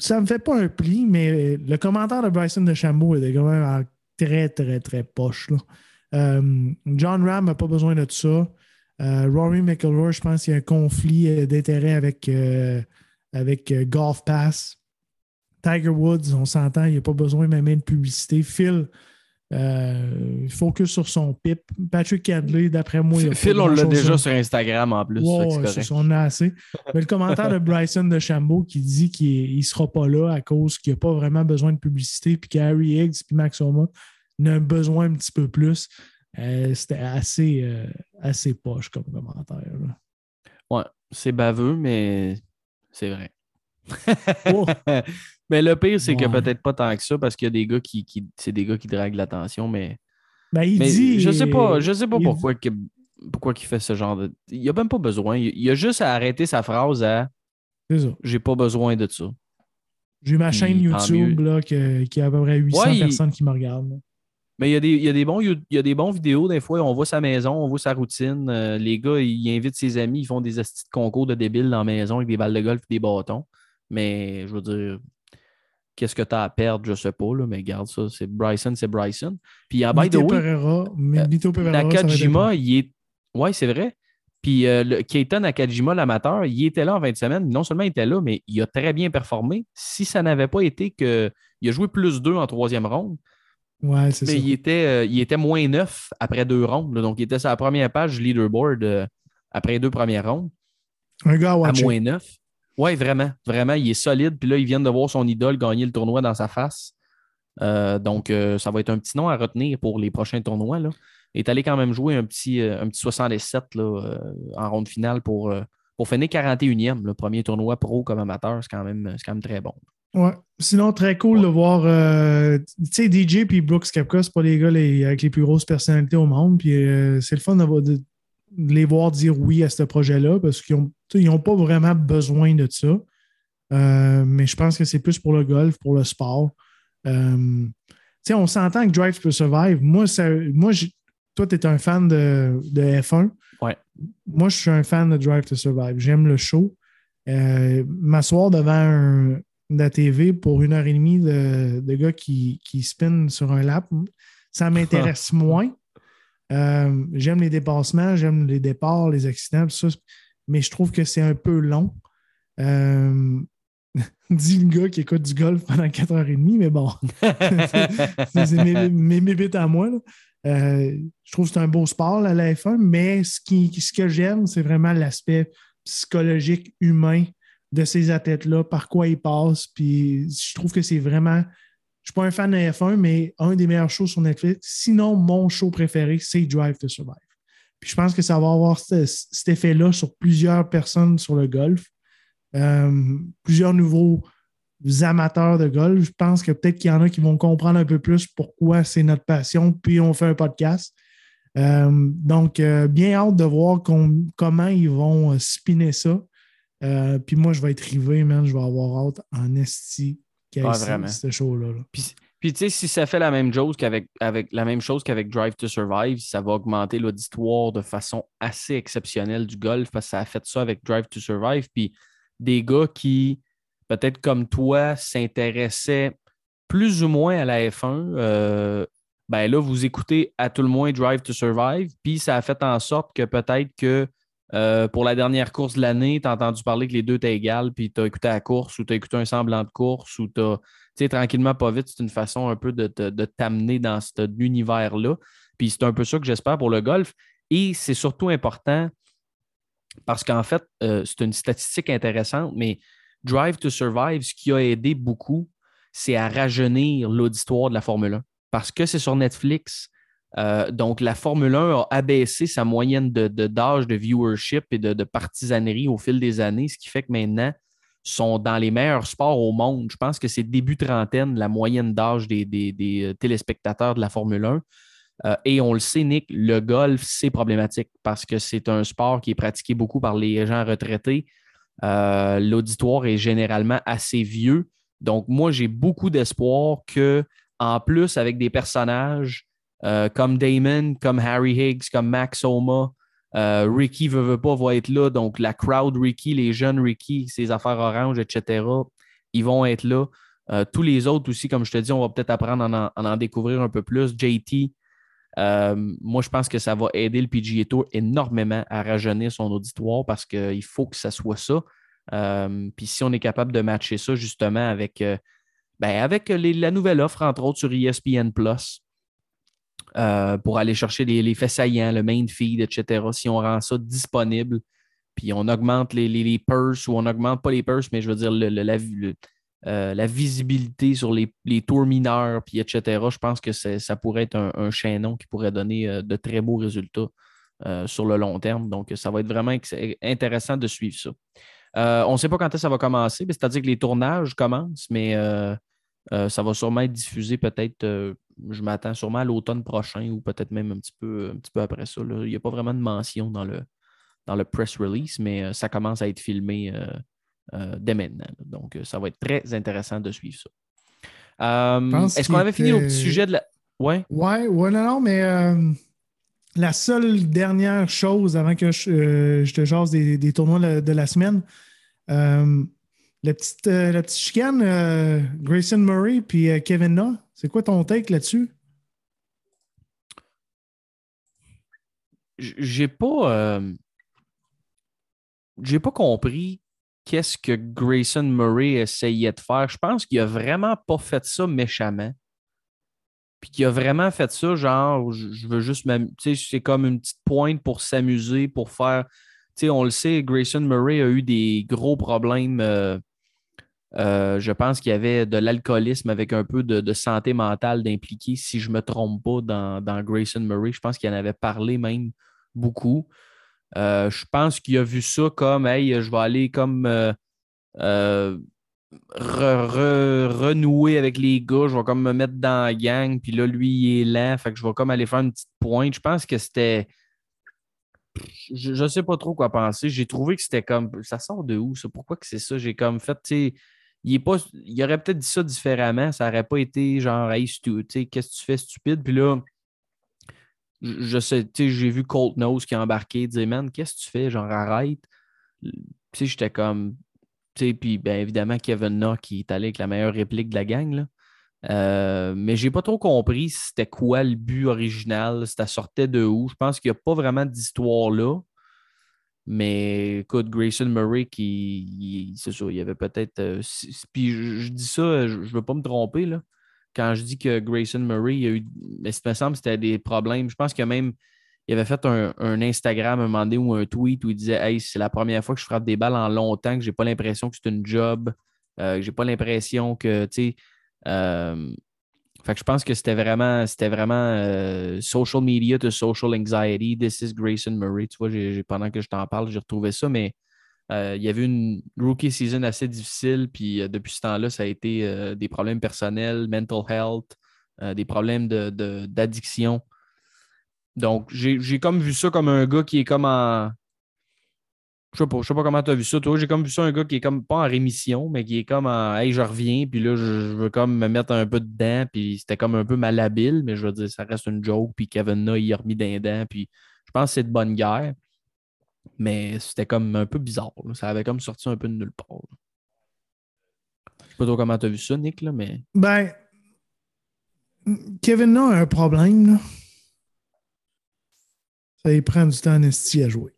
E: ça me fait pas un pli, mais le commentaire de Bryson de Chambaud était quand même très, très, très poche. Euh, John Ram n'a pas besoin de ça. Euh, Rory McIlroy, je pense qu'il y a un conflit d'intérêt avec, avec Golf Pass. Tiger Woods, on s'entend, il n'y a pas besoin même de publicité. Phil, euh, focus sur son pip. Patrick Cadley, d'après moi, il
B: Phil, on l'a déjà sur Instagram en plus.
E: Ça, on a assez. Mais le commentaire de Bryson de Chambaud qui dit qu'il ne sera pas là à cause qu'il n'y a pas vraiment besoin de publicité, puis qu'Harry Higgs puis Max Homa en a besoin un petit peu plus. Euh, C'était assez, euh, assez poche comme commentaire. là.
B: Ouais, c'est baveux, mais c'est vrai.
E: Oh.
B: mais le pire, c'est que peut-être pas tant que ça, parce qu'il y a des gars qui, qui- c'est des gars qui draguent l'attention, mais,
E: Ben, il
B: mais
E: dit.
B: je sais pas, je sais pas
E: il-
B: pourquoi, que- pourquoi il fait ce genre de. Il a même pas besoin. Il, il a juste à arrêter sa phrase à
E: C'est ça.
B: j'ai pas besoin de ça.
E: J'ai ma chaîne YouTube là, que- qui a à peu près 800
B: Ouais, il-
E: personnes qui me regardent. là.
B: Mais il y, a des, il, y a des bons, il y a des bons vidéos, des fois, on voit sa maison, on voit sa routine. Euh, les gars, ils invitent ses amis, ils font des astis de concours de débiles dans la maison avec des balles de golf et des bâtons. Mais je veux dire, qu'est-ce que tu as à perdre, je sais pas, là, mais garde ça, c'est Bryson, c'est Bryson. Puis by the
E: Mito Pereira, Mito être
B: Nakajima, il est. Ouais, c'est vrai. Puis euh, le Keita Nakajima, l'amateur, il était là en 20 semaines. Non seulement il était là, mais il a très bien performé. Si ça n'avait pas été que. Il a joué plus 2 en troisième ronde,
E: Ouais, c'est ça.
B: mais il était, euh, il était moins 9 après deux rondes. là. donc, il était sur la première page leaderboard euh, après les deux premières rondes,
E: Un gars à
B: à moins 9. Ouais, vraiment. Vraiment, il est solide. Puis là, il vient de voir son idole gagner le tournoi dans sa face. Euh, donc, euh, ça va être un petit nom à retenir pour les prochains tournois. Là. Il est allé quand même jouer un petit, euh, un petit 77 là, en ronde finale pour, pour finir 41e. Le premier tournoi pro comme amateur, c'est quand, même- quand même très bon.
E: Ouais. Sinon, très cool de voir. tu sais, DJ puis Brooks Kepka, c'est pas les gars avec les plus grosses personnalités au monde. Puis c'est le fun de- de les voir dire oui à ce projet-là parce qu'ils n'ont pas vraiment besoin de ça. Euh, mais je pense que c'est plus pour le golf, pour le sport. Euh, on s'entend que Drive to Survive. Moi, ça, moi toi, tu es un fan de, de F1.
B: Ouais.
E: Moi, je suis un fan de Drive to Survive. J'aime le show. Euh, M'asseoir devant un, de la TV pour une heure et demie de, de gars qui, qui spin sur un lap, ça m'intéresse moins. Euh, j'aime les dépassements, j'aime les départs, les accidents, tout ça, mais je trouve que c'est un peu long. Euh, dit le gars qui écoute du golf pendant 4h30, mais bon, c'est c'est mes, mes bébites à moi. là. Euh, je trouve que c'est un beau sport, là, la F1, mais ce, qui, ce que j'aime, c'est vraiment l'aspect psychologique, humain de ces athlètes-là, par quoi ils passent. Puis je trouve que c'est vraiment. Je ne suis pas un fan de F1, mais un des meilleurs shows sur Netflix. Sinon, mon show préféré, c'est Drive to Survive. Puis je pense que ça va avoir ce- cet effet-là sur plusieurs personnes sur le golf. Euh, plusieurs nouveaux amateurs de golf. Je pense que peut-être qu'il y en a qui vont comprendre un peu plus pourquoi c'est notre passion, puis on fait un podcast. Euh, donc, euh, bien hâte de voir com- comment ils vont spinner ça. Puis moi, je vais être rivé, man. Je vais avoir hâte en esti qu'il y ait
B: Ouais,
E: ce-
B: vraiment.
E: ce show-là. là?
B: Puis, puis, tu sais, si ça fait la même chose qu'avec avec, la même chose qu'avec Drive to Survive, ça va augmenter l'auditoire de façon assez exceptionnelle du golf parce que ça a fait ça avec Drive to Survive. Puis des gars qui, peut-être comme toi, s'intéressaient plus ou moins à la F1, euh, ben là, vous écoutez à tout le moins Drive to Survive, puis ça a fait en sorte que peut-être que euh, pour la dernière course de l'année, tu as entendu parler que les deux étaient égales, puis tu as écouté la course ou tu as écouté un semblant de course ou tu sais, tranquillement, pas vite, c'est une façon un peu de, de t'amener dans cet univers-là. Puis c'est un peu ça que j'espère pour le golf. Et c'est surtout important parce qu'en fait, euh, c'est une statistique intéressante, mais Drive to Survive, ce qui a aidé beaucoup, c'est à rajeunir l'auditoire de la Formule 1. Parce que c'est sur Netflix. Euh, donc, la Formule 1 a abaissé sa moyenne d'âge de viewership et de, partisanerie au fil des années, ce qui fait que maintenant, sont dans les meilleurs sports au monde. Je pense que c'est début trentaine, la moyenne d'âge des, euh, téléspectateurs de la Formule 1. Euh, et on le sait, Nick, le golf, c'est problématique parce que c'est un sport qui est pratiqué beaucoup par les gens retraités. L'auditoire est généralement assez vieux. Donc, moi, j'ai beaucoup d'espoir que, en plus, avec des personnages euh, comme Damon, comme Harry Higgs, comme Max Homa, euh, Ricky veut, veut pas va être là. Donc, la crowd Ricky, les jeunes Ricky, ses affaires oranges, etc., ils vont être là. Euh, tous les autres aussi, comme je te dis, on va peut-être apprendre à en, découvrir un peu plus. JT, moi, je pense que ça va aider le PGA Tour énormément à rajeunir son auditoire parce qu'il faut que ça soit ça. Puis si on est capable de matcher ça justement avec, ben, la nouvelle offre, entre autres sur ESPN Plus, euh, pour aller chercher les, les faits saillants, le main feed, etc. Si on rend ça disponible, puis on augmente les, les, les purses ou on n'augmente pas les purses, mais je veux dire le, le- la- euh, visibilité sur les, tours mineurs, puis etc., je pense que ça pourrait être un, chaînon qui pourrait donner euh, de très beaux résultats sur le long terme. Donc, ça va être vraiment intéressant de suivre ça. on ne sait pas quand ça va commencer, c'est-à-dire que les tournages commencent, mais ça va sûrement être diffusé peut-être, je m'attends sûrement à l'automne prochain ou peut-être même un petit peu, un petit peu après ça. Il n'y a pas vraiment de mention dans le, dans le press release, mais ça commence à être filmé euh, dès maintenant. Donc, euh, ça va être très intéressant de suivre ça. Euh, est-ce qu'on avait fini au petit sujet de la.
E: Ouais? Ouais, ouais, non, non, mais la seule dernière chose avant que je, te jase des, tournois de la semaine, la, petite, la petite chicane, Grayson Murray puis Kevin Na, c'est quoi ton take là-dessus?
B: J'ai pas. J'ai pas compris qu'est-ce que Grayson Murray essayait de faire. Je pense qu'il a vraiment pas fait ça méchamment. Puis qu'il a vraiment fait ça, genre, je veux juste sais, c'est comme une petite pointe pour s'amuser, pour faire. Tu sais, on le sait, Grayson Murray a eu des gros problèmes. Euh, euh, je pense qu'il y avait de l'alcoolisme avec un peu de, santé mentale d'impliquer, si je ne me trompe pas, dans, dans Grayson Murray. Je pense qu'il en avait parlé même beaucoup. Euh, je pense qu'il a vu ça comme Hey, je vais aller comme euh, renouer avec les gars, je vais comme me mettre dans la gang, puis là, lui, il est lent, fait que je vais comme aller faire une petite pointe. Je pense que c'était. Je ne sais pas trop quoi penser. J'ai trouvé que c'était comme. Ça sort de où, ça? Pourquoi que c'est ça? J'ai comme fait, tu sais. Il, est pas, il aurait peut-être dit ça différemment. Ça n'aurait pas été genre, hey, qu'est-ce que tu fais stupide? Puis là, je tu sais, j'ai vu Colt Nose qui a embarqué, disait, man, qu'est-ce que tu fais? Genre, arrête. J'étais comme, puis bien évidemment, Kevin Na qui est allé avec la meilleure réplique de la gang, là. Euh, mais j'ai pas trop compris c'était quoi le but original, ça sortait de où. Je pense qu'il n'y a pas vraiment d'histoire là. Mais écoute, Grayson Murray, qui, c'est sûr, il y avait peut-être. Euh, puis je, dis ça, je ne veux pas me tromper, là quand je dis que Grayson Murray, il a eu, mais me semble que c'était des problèmes. Je pense a même il avait fait un, Instagram un moment donné ou un tweet où il disait Hey, c'est la première fois que je frappe des balles en longtemps, que j'ai pas l'impression que c'est une job, euh, que j'ai pas l'impression que, tu sais. Euh, fait que je pense que c'était vraiment, c'était vraiment euh, social media to social anxiety. This is Grayson Murray. Tu vois, pendant que je t'en parle, j'ai retrouvé ça, mais euh, il y avait une rookie season assez difficile, puis euh, depuis ce temps-là, ça a été des problèmes personnels, mental health, des problèmes d'addiction. Donc, j'ai comme vu ça comme un gars qui est comme en. Je sais pas, sais pas comment tu as vu ça, toi. J'ai comme vu ça un gars qui est comme pas en rémission, mais qui est comme en Hey, je reviens, puis là, je, veux comme me mettre un peu dedans, puis c'était comme un peu malhabile, mais je veux dire, ça reste une joke, puis Kevin Na, il a remis d'un puis je pense que c'est de bonne guerre. Mais c'était comme un peu bizarre. Ça avait comme sorti un peu de nulle part. Je sais pas trop comment tu as vu ça, Nick, là, mais.
E: Ben, Kevin a un problème. Là. Ça lui prend du temps à jouer.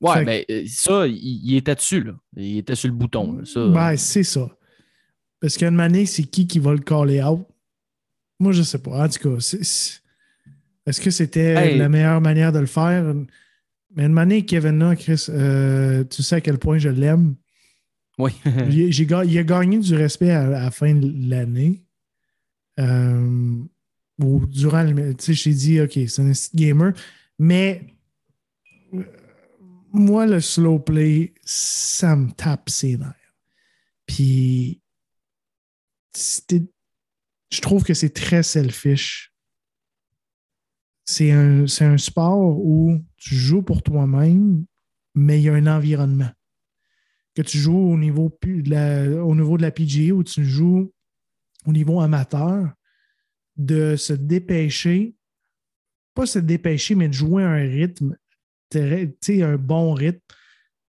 B: Ouais, mais ben, ça, il, était dessus, là. Il était sur le bouton. ça.
E: Ben, c'est ça. Parce qu'une manière, c'est qui qui va le caller out? Moi, je sais pas. En tout cas, est-ce que c'était la meilleure manière de le faire? Mais une manière, Kevin là, Chris, euh, tu sais à quel point je l'aime?
B: Oui.
E: il, a gagné du respect à, la fin de l'année. Euh, ou durant le. Tu sais, j'ai dit, OK, c'est un gamer. Mais euh, moi, le slow play, ça me tape ses nerfs. Puis, je trouve que c'est très selfish c'est un, sport où tu joues pour toi-même, mais il y a un environnement. Que tu joues au niveau de la, au niveau de la PGA ou tu joues au niveau amateur, de se dépêcher, pas se dépêcher, mais de jouer un rythme, un bon rythme,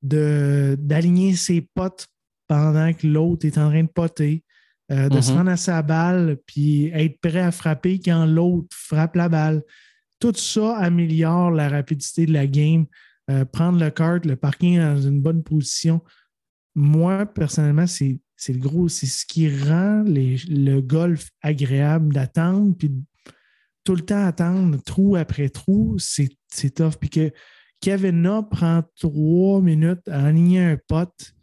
E: d'aligner ses potes pendant que l'autre est en train de poter, euh, de se mm-hmm. rendre à sa balle, puis être prêt à frapper quand l'autre frappe la balle. Tout ça améliore la rapidité de la game, euh, prendre le kart, le parking dans une bonne position. Moi, personnellement, c'est le gros, c'est ce qui rend le golf agréable d'attendre, puis tout le temps attendre, trou après trou, c'est tough. Puis que Na prend trois minutes à aligner un pote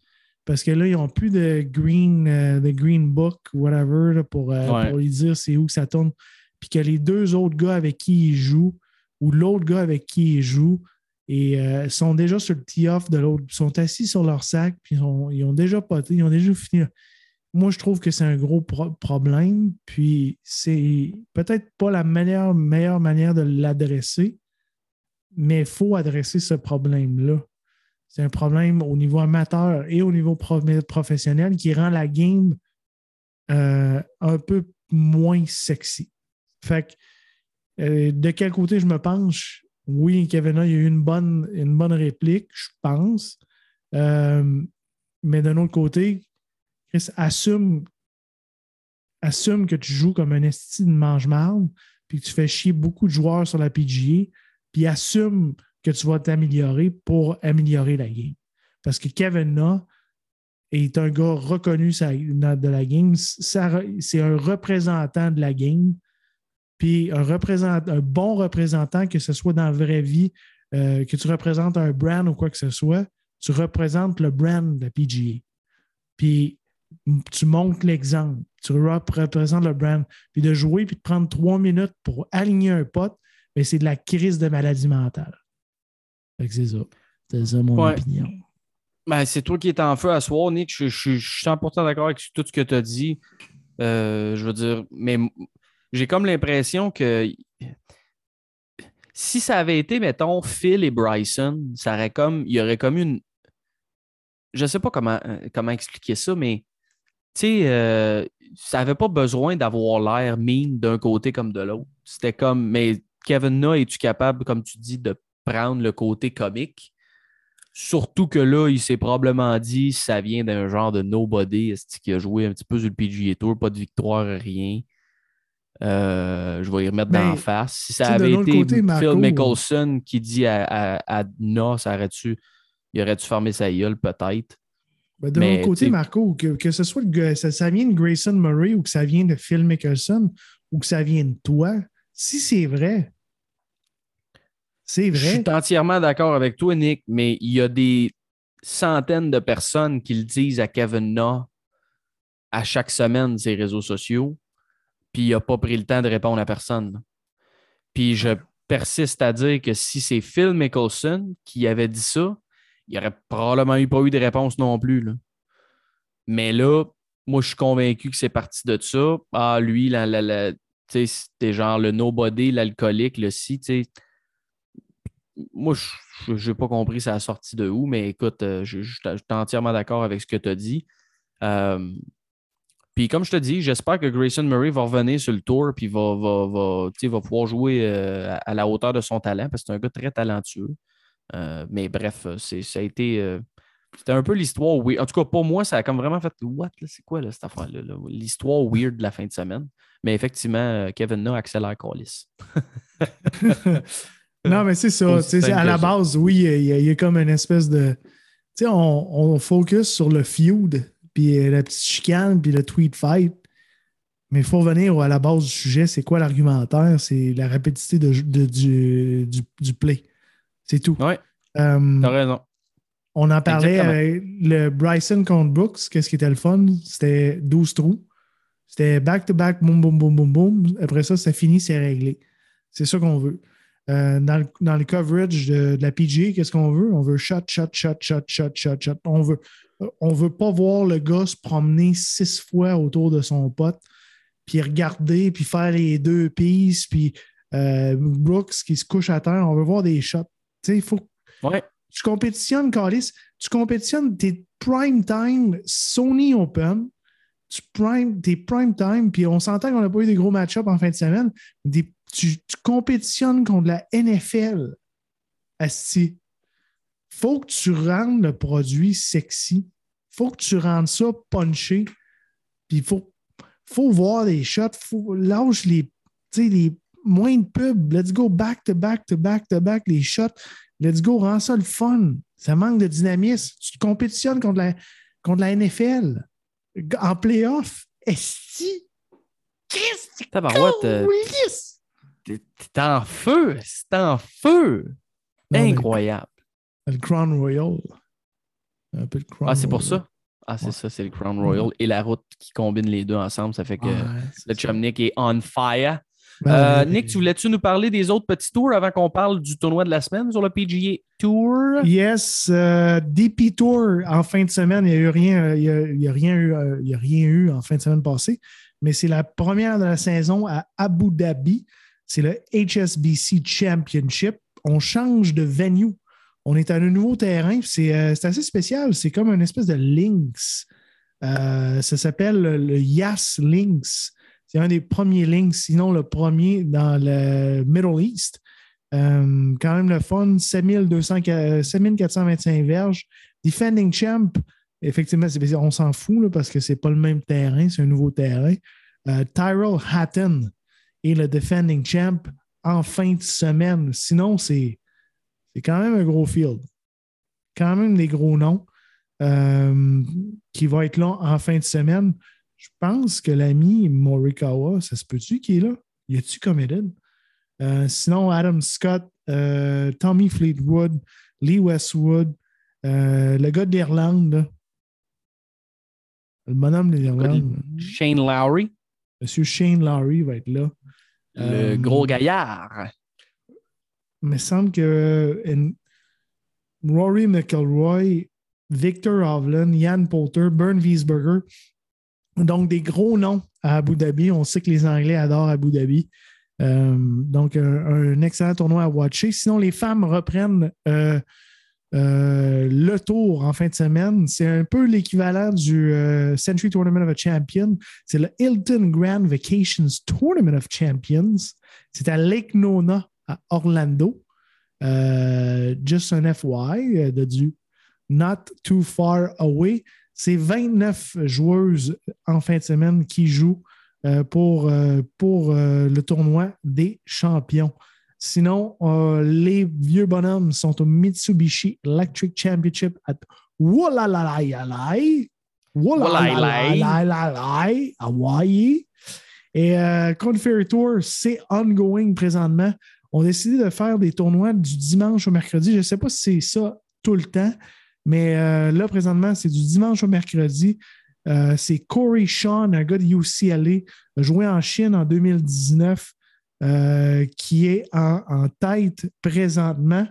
E: parce que là, ils n'ont plus de green, euh, de green book, whatever, là, pour, euh,
B: Ouais.
E: pour lui dire c'est où que ça tourne. Puis que les deux autres gars avec qui il joue, ou l'autre gars avec qui il joue, et, euh, sont déjà sur le tee-off de l'autre, sont assis sur leur sac, puis ils ont, ils ont déjà poté, ils ont déjà fini. Moi, je trouve que c'est un gros pro- problème, puis c'est peut-être pas la meilleure, meilleure manière de l'adresser, mais il faut adresser ce problème-là. C'est un problème au niveau amateur et au niveau pro- professionnel qui rend la game euh, un peu moins sexy. Fait que, euh, de quel côté je me penche? Oui, Kevin, il y a eu une bonne, une bonne réplique, je pense. Euh, mais d'un autre côté, Chris, assume, assume que tu joues comme un esti de mange-marde, puis que tu fais chier beaucoup de joueurs sur la PGA, puis assume que tu vas t'améliorer pour améliorer la game. Parce que Kevin Na est un gars reconnu de la game. C'est un représentant de la game. Puis un, un bon représentant, que ce soit dans la vraie vie, euh, que tu représentes un brand ou quoi que ce soit, tu représentes le brand de la PGA. Puis tu montres l'exemple. Tu rep- représentes le brand. Puis de jouer puis de prendre trois minutes pour aligner un pote, ben, c'est de la crise de maladie mentale. Fait que c'est ça. C'est ça mon
B: Ouais.
E: opinion.
B: Ben, c'est toi qui es en feu à soir, Nick. Je, je- je suis 100% d'accord avec tout ce que tu as dit. Euh, je veux dire, mais j'ai comme l'impression que si ça avait été, mettons, Phil et Bryson, ça aurait comme, il y aurait comme une. Je sais pas comment, euh, comment expliquer ça, mais tu sais, euh, ça n'avait pas besoin d'avoir l'air mean d'un côté comme de l'autre. C'était comme, mais Kevin Na, es-tu capable, comme tu dis, de prendre le côté comique? Surtout que là, il s'est probablement dit ça vient d'un genre de nobody qui a joué un petit peu sur le PGA Tour, pas de victoire, rien. Euh, je vais y remettre
E: Ben,
B: d'en face. Si ça avait été
E: côté, Marco-
B: Phil Mickelson qui dit à, à, à Na, ça aurait-tu, il aurait-tu fermé sa gueule, peut-être?
E: Ben, de l'autre côté, Marco, que, que ce soit le ça, ça vient de Grayson Murray ou que ça vient de Phil Mickelson ou que ça vient de toi, si c'est vrai, c'est
B: Je
E: vrai.
B: suis entièrement d'accord avec toi, Nick, mais il y a des centaines de personnes qui le disent à Kevin Na à chaque semaine ses réseaux sociaux, puis il n'a pas pris le temps de répondre à personne. Puis je persiste à dire que si c'est Phil Mickelson qui avait dit ça, il n'aurait probablement eu pas eu de réponse non plus. Mais là, moi, je suis convaincu que c'est parti de ça. Ah, lui, la- tu sais, c'était genre le nobody, l'alcoolique, le si, moi, je n'ai pas compris ça a sorti de où, mais écoute, euh, je suis entièrement d'accord avec ce que tu as dit. Euh, puis comme je te dis, j'espère que Grayson Murray va revenir sur le tour puis va, va, va, va pouvoir jouer euh, à, la hauteur de son talent parce que c'est un gars très talentueux. Mais bref, ça a été. c'était un peu l'histoire. En tout cas, pour moi, ça a vraiment fait What? C'est quoi cette affaire-là? là? L'histoire weird de la fin de semaine. Mais effectivement, euh, Kevin Na accélère Callis.
E: Non, mais c'est ça. À la base, oui, il y, a- il y a comme une espèce de. Tu sais, on, on focus sur le feud, puis euh, la petite chicane, puis le tweet fight. Mais il faut revenir à la base du sujet. C'est quoi l'argumentaire? C'est la rapidité de, de- du, du, du play. C'est tout.
B: Ouais,
E: Euh,
B: t'as raison.
E: on en parlait avec le Bryson contre Brooks. Qu'est-ce qui était le fun? C'était 12 trous. C'était back-to-back, boum, boum, boum, boum, boum. Après ça, c'est fini, c'est réglé. C'est ça qu'on veut. Euh, dans, le, dans le coverage de, de la PGA, qu'est-ce qu'on veut? On veut shot, shot, shot, shot, shot, shot, shot. On veut, on veut pas voir le gars se promener six fois autour de son pote, puis regarder, puis faire les deux pistes, puis euh, Brooks qui se couche à terre. On veut voir des shots. Tu sais, il faut
B: Ouais.
E: tu compétitionnes, Calis, tu compétitionnes tes prime time Sony Open, tu prime, tes prime time, puis on s'entend qu'on n'a pas eu des gros match-ups en fin de semaine. Des- tu, tu compétitionnes contre la NFL. Asti. Faut que tu rendes le produit sexy. Faut que tu rendes ça punché. Puis il faut, faut voir les shots. Lâche les, les moins de pubs. Let's go back to back to back to back. Les shots. Let's go, rends ça le fun. Ça manque de dynamisme. Tu te compétitionnes contre la, contre la NFL. En playoff. Esti. Qu'est-ce que
B: euh, t'es t'es en feu. C'est en feu.
E: Non,
B: Incroyable.
E: Le Crown Royal. Un peu de Crown
B: Ah, c'est pour ça? Ah, c'est
E: Ouais.
B: ça, c'est le Crown Royal et la route qui combine les deux ensemble. Ça fait que
E: Ouais,
B: le
E: c'est
B: chum
E: ça.
B: Nick est on fire.
E: Ben,
B: Euh,
E: euh,
B: Nick, tu voulais-tu nous parler des autres petits tours avant qu'on parle du tournoi de la semaine sur le PGA Tour?
E: Yes, euh, DP Tour en fin de semaine, il n'y a eu rien, il y a, il y a rien eu, euh, il y a rien eu en fin de semaine passée, mais c'est la première de la saison à Abu Dhabi. C'est le HSBC Championship. On change de venue. On est à un nouveau terrain. C'est assez spécial. C'est comme une espèce de Lynx. Euh, ça s'appelle le, le Yas Lynx. C'est un des premiers Lynx, sinon le premier dans le Middle East. Euh, quand même le fun, 7200 euh, 7425 verges. Defending Champ, effectivement, on s'en fout parce que c'est pas le même terrain, c'est un nouveau terrain. Euh, Tyrell Hatton est le Defending Champ en fin de semaine. Sinon, c'est c'est quand même un gros field. Quand même des gros noms euh, qui vont être là en fin de semaine. Je pense que l'ami Morikawa, ça se peut-tu qu'il est là? Y a-tu committed? Euh, sinon, Adam Scott, euh, Tommy Fleetwood, Lee Westwood, euh, le gars d'Irlande, le bonhomme de l'Irlande,
B: Shane Lowry,
E: Monsieur Shane Lowry va être là.
B: le gros gaillard.
E: Il me semble que Rory McIlroy, Victor Hovland, Jan Poulter, Bern Wiesberger, donc des gros noms à Abu Dhabi. On sait que les Anglais adorent Abu Dhabi. Euh, donc, un, excellent tournoi à watcher. Sinon, les femmes reprennent euh, euh, le tour en fin de semaine. C'est un peu l'équivalent du Century Tournament of a Champion. C'est le Hilton Grand Vacations Tournament of Champions. C'est à Lake Nona, à Orlando. Euh, just un FY de du Not Too Far Away. C'est 29 joueuses en fin de semaine qui jouent euh, pour, euh, euh, le tournoi des champions. Sinon, les vieux bonhommes sont au Mitsubishi Electric Championship à. Wallalalalai, Hawaii. Et euh, Corn Ferry Tour, c'est ongoing présentement. On a décidé de faire des tournois du dimanche au mercredi. Je ne sais pas si c'est ça tout le temps, mais euh, là, présentement, c'est du dimanche au mercredi. Euh, c'est Corey Sean, un gars de UCLA, joué en Chine en 2019, euh, qui est en, en tête présentement.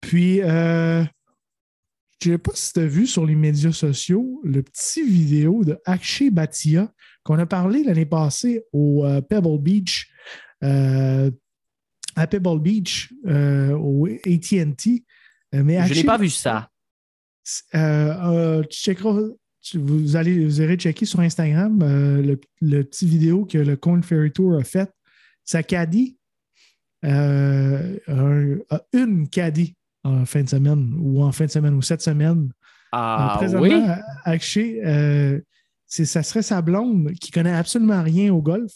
E: Puis, je ne sais pas si tu as vu sur les médias sociaux le petit vidéo de Akshay Bhatia qu'on a parlé l'année passée au Pebble Beach, à Pebble Beach, au ATT.
B: Je n'ai pas vu ça.
E: Euh, euh, tu checkeras- tu- vous, allez, vous irez checker sur Instagram euh, le, le petit vidéo que le Corn Ferry Tour a fait. Sa caddie, euh, a une caddie en fin de semaine ou en fin de semaine ou cette semaine.
B: Ah oui?
E: C'est- ça serait sa blonde qui connaît absolument rien au golf.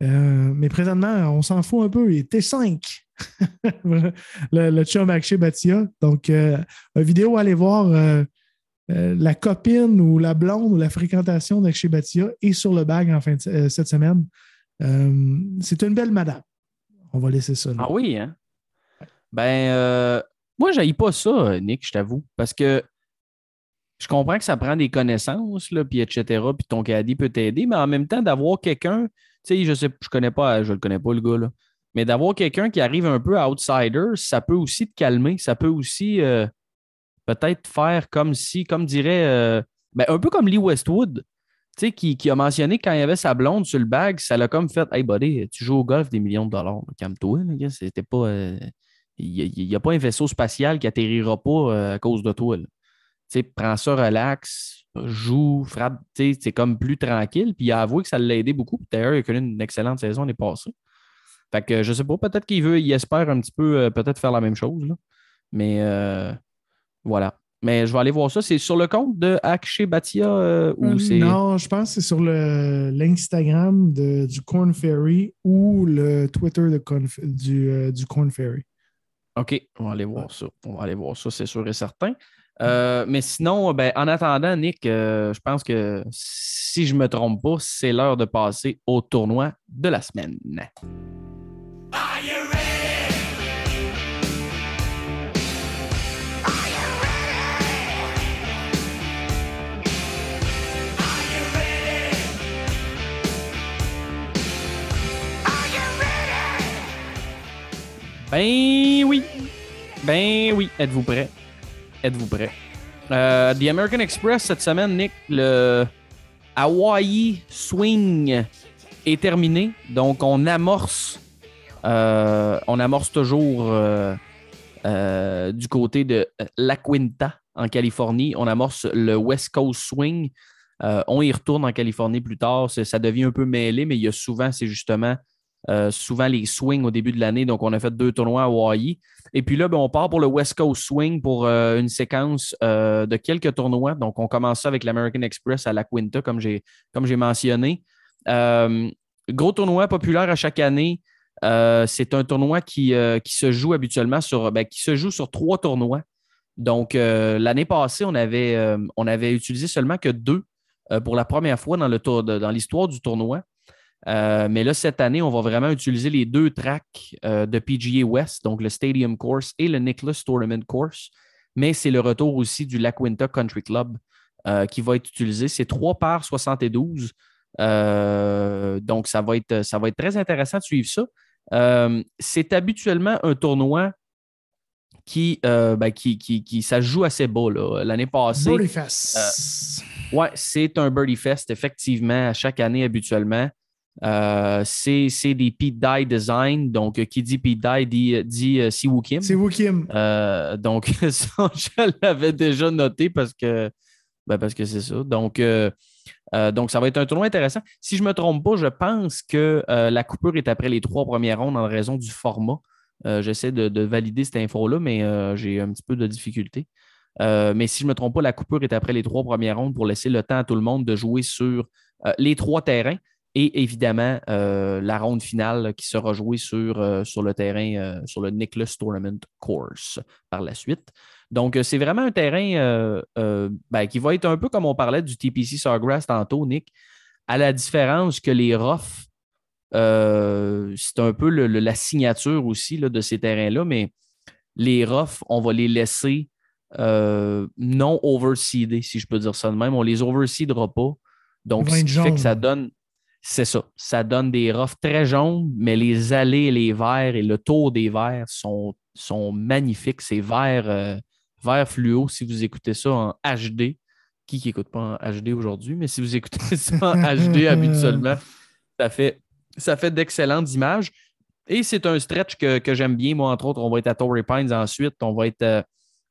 E: Mais présentement, on s'en fout un peu. Il était 5. le, le chum Akshay Bhatia. Donc, euh, une vidéo, allez voir euh, euh, la copine ou la blonde ou la fréquentation d'Akshay Bhatia est sur le bag en fin de, cette semaine. C'est une belle madame. On va laisser ça.
B: Ah oui, hein? Ben, moi, je pas ça, Nick, je t'avoue, parce que je comprends que ça prend des connaissances, là, puis etc., puis ton caddie peut t'aider, mais en même temps, d'avoir quelqu'un, tu sais, je sais, je connais pas, je le connais pas, le gars, là, mais d'avoir quelqu'un qui arrive un peu outsider, ça peut aussi te calmer, ça peut aussi euh, peut-être faire comme si, comme dirait, euh, ben, un peu comme Lee Westwood, qui, qui a mentionné quand il avait sa blonde sur le bag, ça l'a comme fait Hey buddy, tu joues au golf des millions de dollars. Calme-toi, euh, Il n'y a, pas un vaisseau spatial qui atterrira pas à cause de toi. prends ça relax, joue, frappe, c'est comme plus tranquille. Puis il a avoué que ça l'a aidé beaucoup. D'ailleurs, il a connu une excellente saison l'année passée. Fait que je sais pas, peut-être qu'il veut, il espère un petit peu euh, peut-être faire la même chose. là. Mais euh, voilà. Mais je vais aller voir ça. C'est sur le compte de Akshay Bhatia euh, ou c'est.
E: Non, je pense que c'est sur l'Instagram du Corn Ferry ou le Twitter de du, du Corn Ferry.
B: OK, on va aller voir ça. On va aller voir ça, c'est sûr et certain. Euh, mais sinon, ben, en attendant, Nick, euh, je pense que si je ne me trompe pas, c'est l'heure de passer au tournoi de la semaine. Ben oui. Ben oui. Êtes-vous prêt? Êtes-vous prêt? Euh, The American Express cette semaine, Nick, le Hawaii Swing est terminé. Donc, on amorce euh, on amorce toujours euh, euh, du côté de La Quinta en Californie. On amorce le West Coast Swing. On y retourne en Californie plus tard. Ça devient un peu mêlé, mais il y a souvent, c'est justement souvent les swings au début de l'année. Donc, on a fait deux tournois à Hawaii. Et puis là, ben, on part pour le West Coast Swing pour une séquence de quelques tournois. Donc, on commence ça avec l'American Express à La Quinta, comme j'ai, mentionné. Gros tournoi populaire à chaque année. Euh, c'est un tournoi qui, euh, qui se joue habituellement sur, ben, qui se joue sur trois tournois. Donc, euh, l'année passée, on avait, on avait utilisé seulement que deux pour la première fois dans, le tour dans l'histoire du tournoi. Mais là, cette année, on va vraiment utiliser les deux tracks de PGA West, donc le Stadium Course et le Nicholas Tournament Course. Mais c'est le retour aussi du La Quinta Country Club qui va être utilisé. C'est 3 par 72. Euh, donc, ça va, être, ça va être très intéressant de suivre ça. Euh, c'est habituellement un tournoi qui, euh, ben, qui, qui, qui- ça joue assez là. L'année passée,
E: Birdie Fest.
B: Ouais, c'est un Birdie Fest, effectivement, à chaque année habituellement. Euh, c'est c'est des Pete Dye design. Donc, euh, qui dit Pete Dye dit, dit euh, Siwoo Kim.
E: Vous, Kim.
B: Euh, donc, ça, je l'avais déjà noté parce que ben, parce que c'est ça. Donc, euh, donc, ça va être un tournoi intéressant. Si je ne me trompe pas, je pense que euh, la coupure est après les trois premières rondes en raison du format. Euh, J'essaie de, de valider cette info-là, mais j'ai un petit peu de difficulté. Mais si je ne me trompe pas, la coupure est après les trois premières rondes pour laisser le temps à tout le monde de jouer sur les trois terrains et évidemment la ronde finale qui sera jouée sur, sur le terrain, sur le Nicholas Tournament Course par la suite. Donc, euh, c'est vraiment un terrain euh, euh, ben, qui va être un peu comme on parlait du TPC Sawgrass tantôt, Nick, à la différence que les roughs, euh, c'est un peu le- le- la signature aussi là, de ces terrains-là, mais les roughs, on va les laisser non overseedés, si je peux dire ça de même. On les overseedera pas. Donc, ce qui fait que ça donne, c'est ça, ça donne des roughs très jaunes, mais les allées, les verts et le tour des verts sont, sont magnifiques. C'est vert, euh, vert fluo si vous écoutez ça en HD. Qui qui écoute pas en HD aujourd'hui, mais si vous écoutez ça en HD habituellement, ça fait, ça fait d'excellentes images. Et c'est un stretch que, que j'aime bien. Moi, entre autres, on va être à Torrey Pines ensuite. On va être, euh,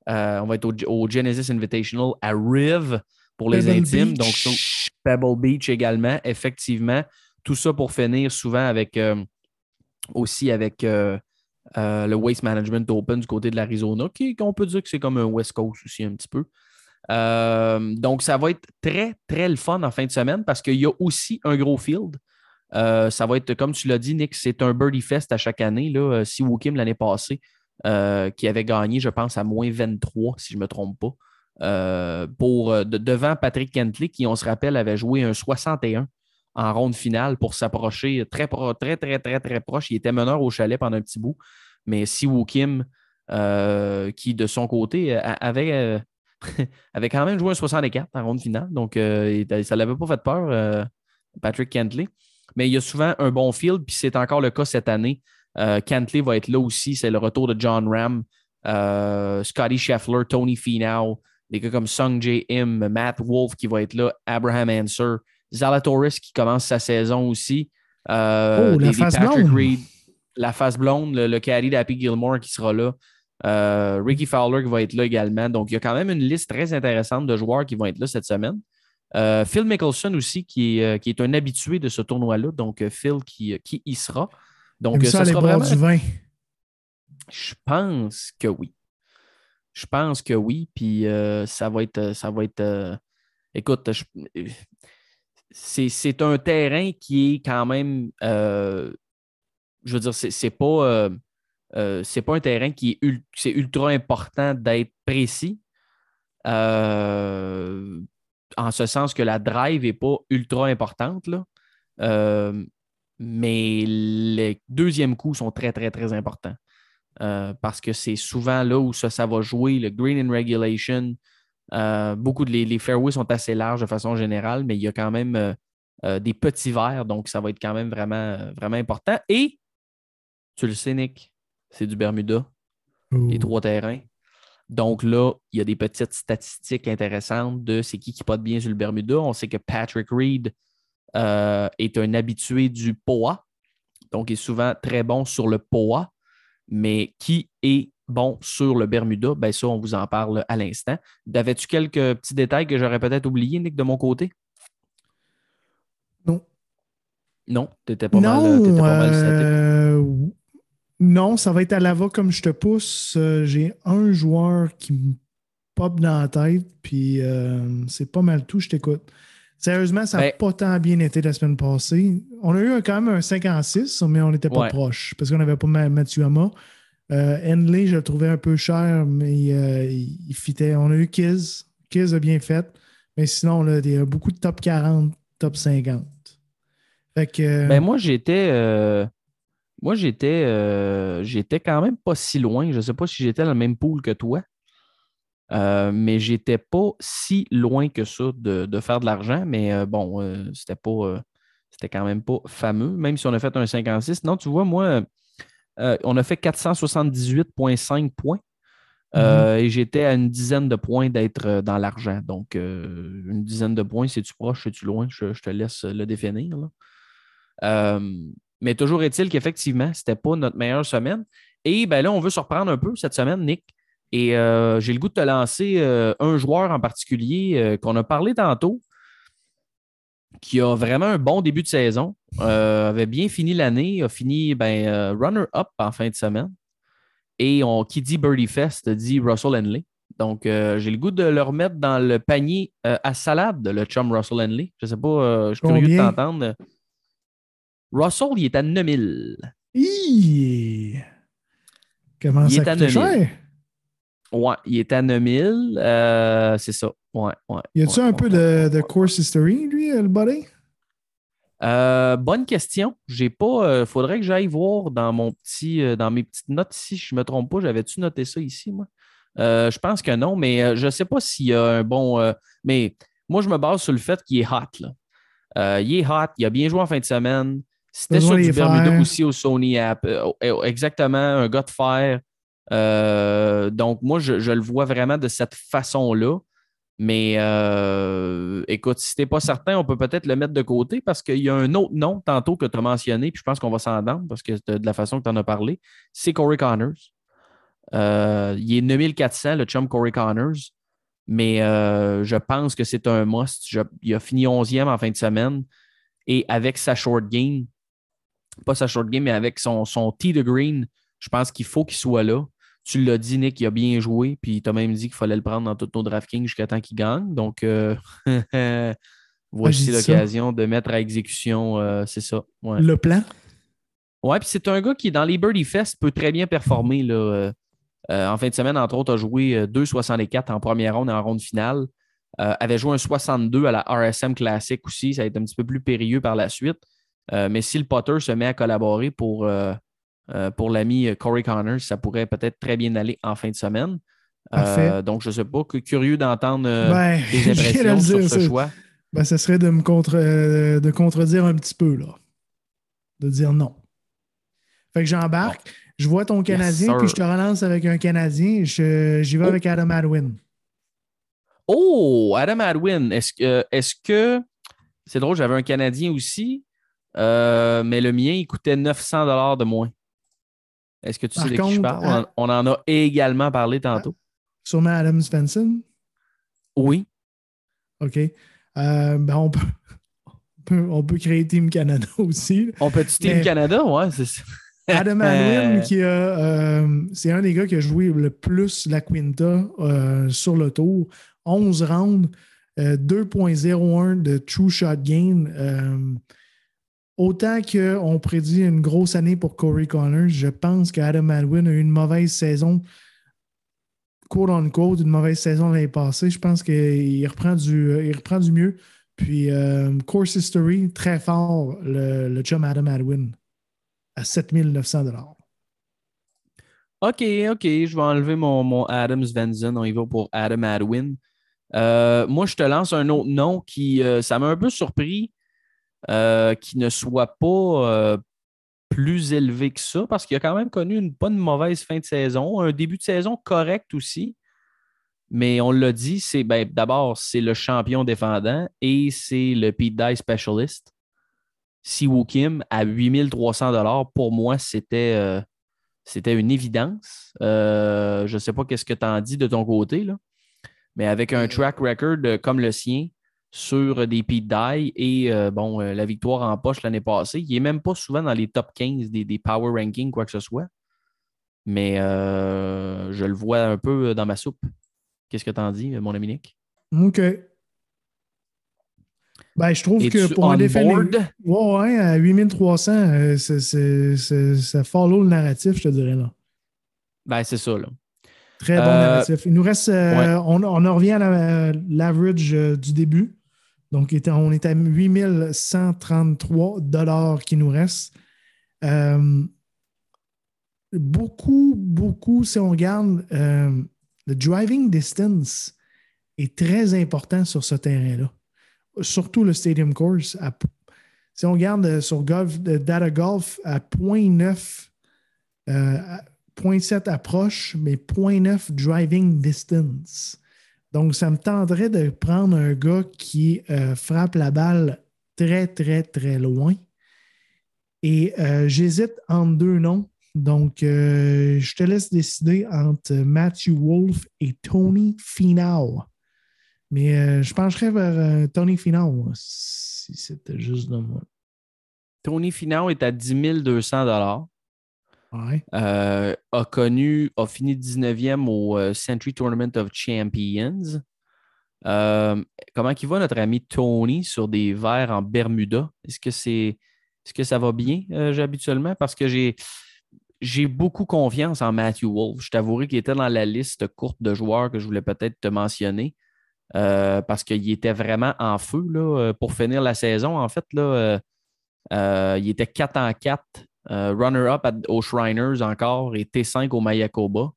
B: euh, on va être au, au Genesis Invitational à Riv pour les
E: Pebble
B: intimes.
E: Beach.
B: Donc, Pebble Beach également, effectivement. Tout ça pour finir souvent avec euh, aussi avec le Waste Management Open du côté de l'Arizona, qui qu'on peut dire que c'est comme un West Coast aussi un petit peu. Euh, donc, ça va être très, très le fun en fin de semaine parce qu'il y a aussi un gros field. Euh, ça va être, comme tu l'as dit, Nick, c'est un Birdie Fest à chaque année. Là. Euh, Si Wokim l'année passée, euh, qui avait gagné, je pense, à moins 23, si je ne me trompe pas, euh, pour, euh, de- devant Patrick Kentley, qui, on se rappelle, avait joué un 61 en ronde finale pour s'approcher très, très, très, très, très proche. Il était meneur au chalet pendant un petit bout. Mais Si Kim, euh, qui de son côté a- avait, euh, avait quand même joué un 64 en ronde finale. Donc, euh, ça ne l'avait pas fait peur, euh, Patrick Kentley. Mais il y a souvent un bon field, puis c'est encore le cas cette année. Euh, Kentley va être là aussi. C'est le retour de John Ram, euh, Scotty Scheffler, Tony Finau, des gars comme Sung J. Im, Matt Wolf qui va être là, Abraham Anser, Zalatoris qui commence sa saison aussi. Euh,
E: Oh, la
B: des
E: face
B: Patrick
E: blonde.
B: Reed, la face blonde, le, le caddy d'Happy Gilmore qui sera là. Euh, Ricky Fowler qui va être là également. Donc, il y a quand même une liste très intéressante de joueurs qui vont être là cette semaine. Euh, Phil Mickelson aussi, qui est, qui est un habitué de ce tournoi-là. Donc, Phil qui, qui y sera. Donc,
E: ça,
B: ça sera vraiment...
E: du vin?
B: Je pense que oui. Je pense que oui. Puis ça va être. Ça va être écoute, je- c'est, un terrain qui est quand même. euh, je veux dire, c'est, pas. euh, euh, pas un terrain qui est, ultra important d'être précis. En ce sens que la drive n'est pas ultra importante. Là. Mais les deuxièmes coups sont très, très, très importants. Parce que c'est souvent là où ça, ça va jouer, le green in regulation. Euh, beaucoup de les, les fairways sont assez larges de façon générale, mais il y a quand même euh, euh, des petits verres, donc ça va être quand même vraiment, vraiment important. Et tu le sais, Nick, c'est du Bermuda,
E: Ouh.
B: les trois terrains. Donc là, il y a des petites statistiques intéressantes de c'est qui qui pote bien sur le Bermuda. On sait que Patrick Reed euh, est un habitué du POA, donc il est souvent très bon sur le POA, mais qui est bon sur le Bermuda, ben ça, on vous en parle à l'instant. Avais-tu quelques petits détails que j'aurais peut-être oubliés, Nick, de mon côté?
E: Non.
B: Non, t'étais pas mal, pas mal
E: euh, non, ça va être à l'ava comme je te pousse. Euh, J'ai un joueur qui me pop dans la tête, puis euh, c'est pas mal tout, je t'écoute. Sérieusement, ça n'a
B: Ben-
E: pas tant bien été la semaine passée. On a eu quand même un 5 en 6, mais on n'était pas
B: Ouais.
E: proche parce qu'on n'avait pas Ma- Matsuyama. Euh, Henley, je le trouvais un peu cher, mais euh, il, fitait. On a eu Kiz. Kiz a bien fait. Mais sinon, il y a beaucoup de top 40, top 50. Fait que. euh,
B: Ben moi, j'étais. moi, j'étais. j'étais quand même pas si loin. Je sais pas si j'étais dans le même pool que toi. Mais j'étais pas si loin que ça de, de faire de l'argent. Mais bon, c'était pas. c'était quand même pas fameux, même si on a fait un 56. Non, tu vois, moi, euh, on a fait 478,5 points. Euh, Et j'étais à une dizaine de points d'être euh, dans l'argent. Donc, euh, une dizaine de points, c'est-tu proche, c'est-tu loin? Je, je te laisse le définir. là. Mais toujours est-il qu'effectivement, ce n'était pas notre meilleure semaine. Et ben là, on veut se reprendre un peu cette semaine, Nick. Et j'ai le goût de te lancer un joueur en particulier qu'on a parlé tantôt, qui a vraiment un bon début de saison, euh, avait bien fini l'année, a fini ben, euh, runner-up en fin de semaine. Et on, qui dit Birdie Fest dit Russell Henley. Donc, euh, j'ai le goût de le remettre dans le panier euh, à salade, le chum Russell Henley. Je ne sais pas, je suis curieux de t'entendre. Russell, il est à 9000.
E: Hi! Comment
B: Il
E: ça
B: est à
E: coûte
B: 9000.
E: cher?
B: Ouais, il est à 9000. Euh, c'est ça. Ouais, ouais.
E: Y a-tu
B: ouais,
E: un peu
B: ouais,
E: de, course history, lui, le buddy?
B: Euh, bonne question. J'ai pas. Il faudrait que j'aille voir dans mon petit, euh, dans mes petites notes ici. Je ne me trompe pas. J'avais-tu noté ça ici, moi? Euh, je pense que non, mais euh, je ne sais pas s'il y a un bon. euh, mais moi, je me base sur le fait qu'il est hot. Là. Euh, il est hot. Il a bien joué en fin de semaine. C'était sur du Bermuda aussi au Sony App. Euh, euh, exactement, un gars de fer. Euh, donc, moi, je, je le vois vraiment de cette façon-là. Mais euh, écoute, si tu n'es pas certain, on peut peut-être le mettre de côté parce qu'il y a un autre nom tantôt que tu as mentionné, puis je pense qu'on va s'en parce que de de la façon que tu en as parlé, c'est Corey Connors. Euh, il est 9400, le chum Corey Connors, mais euh, je pense que c'est un must. Il a fini 11e en fin de semaine et avec sa short game, pas sa short game, mais avec son, son tee de green, je pense qu'il faut qu'il soit là. Tu l'as dit, Nick, il a bien joué, puis tu as même dit qu'il fallait le prendre dans tous nos DraftKings jusqu'à temps qu'il gagne. Donc, euh, voici
E: dit ça.
B: l'occasion de mettre à exécution, euh, c'est ça. Ouais.
E: Le plan?
B: Ouais, puis c'est un gars qui, dans les Birdie Fest, peut très bien performer. Là, euh, en fin de semaine, entre autres, a joué euh, 2,64 en première ronde et en ronde finale. Avait joué un 62 à la RSM Classic aussi. Ça a été un petit peu plus périlleux par la suite. Mais si le Potter se met à collaborer pour, euh, euh, pour l'ami Corey Connors, ça pourrait peut-être très bien aller en fin de semaine. Euh, donc, je ne sais pas, curieux d'entendre euh,
E: ben,
B: impressions sur ce choix.
E: Ben, ça serait de me contre, euh, de contredire un petit peu, là. De dire non. Fait que j'embarque, je vois ton Canadien, puis je te relance avec un Canadien. J'y vais
B: Oh.
E: avec Adam Adwin.
B: Oh, Adam Adwin, est-ce que, c'est drôle, j'avais un Canadien aussi, euh, mais le mien, il coûtait 900 dollars de moins. Est-ce que tu
E: Par
B: sais de qui je parle? On, on en a également parlé tantôt.
E: Sûrement Adam Svensson?
B: Oui.
E: OK. Euh, ben, on peut, on peut, on peut créer Team Canada aussi.
B: On peut-tu Team Canada? Ouais, c'est ça.
E: Adam
B: Euh,
E: Adwin, qui a, euh, c'est un des gars qui a joué le plus la Quinta euh, sur le tour. 11 rounds, euh, 2.01 de true shot gain. Autant qu'on prédit une grosse année pour Corey Connors, je pense qu'Adam Adwin a eu une mauvaise saison, quote unquote, une mauvaise saison l'année passée. Je pense qu'il reprend du, du mieux. Puis, euh, Course History, très fort, le, le chum Adam Adwin à 7900
B: OK, OK, je vais enlever mon, mon Adam Svensson. On y va pour Adam Adwin. Euh, moi, je te lance un autre nom qui, euh, ça m'a un peu surpris, euh, qui ne soit pas, euh, plus élevé que ça parce qu'il a quand même connu une une mauvaise fin de saison, un début de saison correct aussi. Mais on l'a dit, c'est ben, d'abord, c'est le champion défendant et c'est le Pete Dye Specialist. Si Kim à 8300 pour moi, c'était euh, c'était une évidence. Je ne sais pas qu'est-ce que tu en dis de ton côté, là. mais avec un track record comme le sien sur des Pete Dye et bon, la victoire en poche l'année passée, il n'est même pas souvent dans les top 15 des, des power rankings, quoi que ce soit. Mais je le vois un peu dans ma soupe. Qu'est-ce que tu en dis, mon ami Nick?
E: OK. Ben, je trouve que pour un défendre. Ouais, ouais, à 8300, euh, ça follow le narratif, je te dirais là.
B: Ben, c'est ça, là.
E: Très bon euh, narratif. Il nous reste. Euh, on, on, revient à l'average du début. Donc, on est à 8133 dollars qui nous reste. beaucoup, beaucoup, si on regarde le driving distance est très important sur ce terrain-là. Surtout le Stadium Course. si on regarde euh, sur golf, Data Golf, à 0.9, euh, 0.7 approche, mais 0.9 driving distance. Donc, ça me tendrait de prendre un gars qui euh, frappe la balle très, très, très loin. Et euh, j'hésite entre deux noms. Donc, euh, je te laisse décider entre Matthew Wolf et Tony Finau. Mais je pencherais vers Tony Finau si c'était juste de moi.
B: Tony Finau est à 10 200
E: ouais.
B: a connu, a fini 19e au Century Tournament of Champions. comment il va notre ami Tony sur des verres en Bermuda? Est-ce que c'est est-ce que ça va bien habituellement? Parce que j'ai j'ai beaucoup confiance en Matthew Wolf. Je t'avouerai qu'il était dans la liste courte de joueurs que je voulais peut-être te mentionner euh, parce qu'il était vraiment en feu là, euh, pour finir la saison. En fait, là, euh, il était 4 en 4, runner-up aux Shriners encore et T5 au Mayakoba.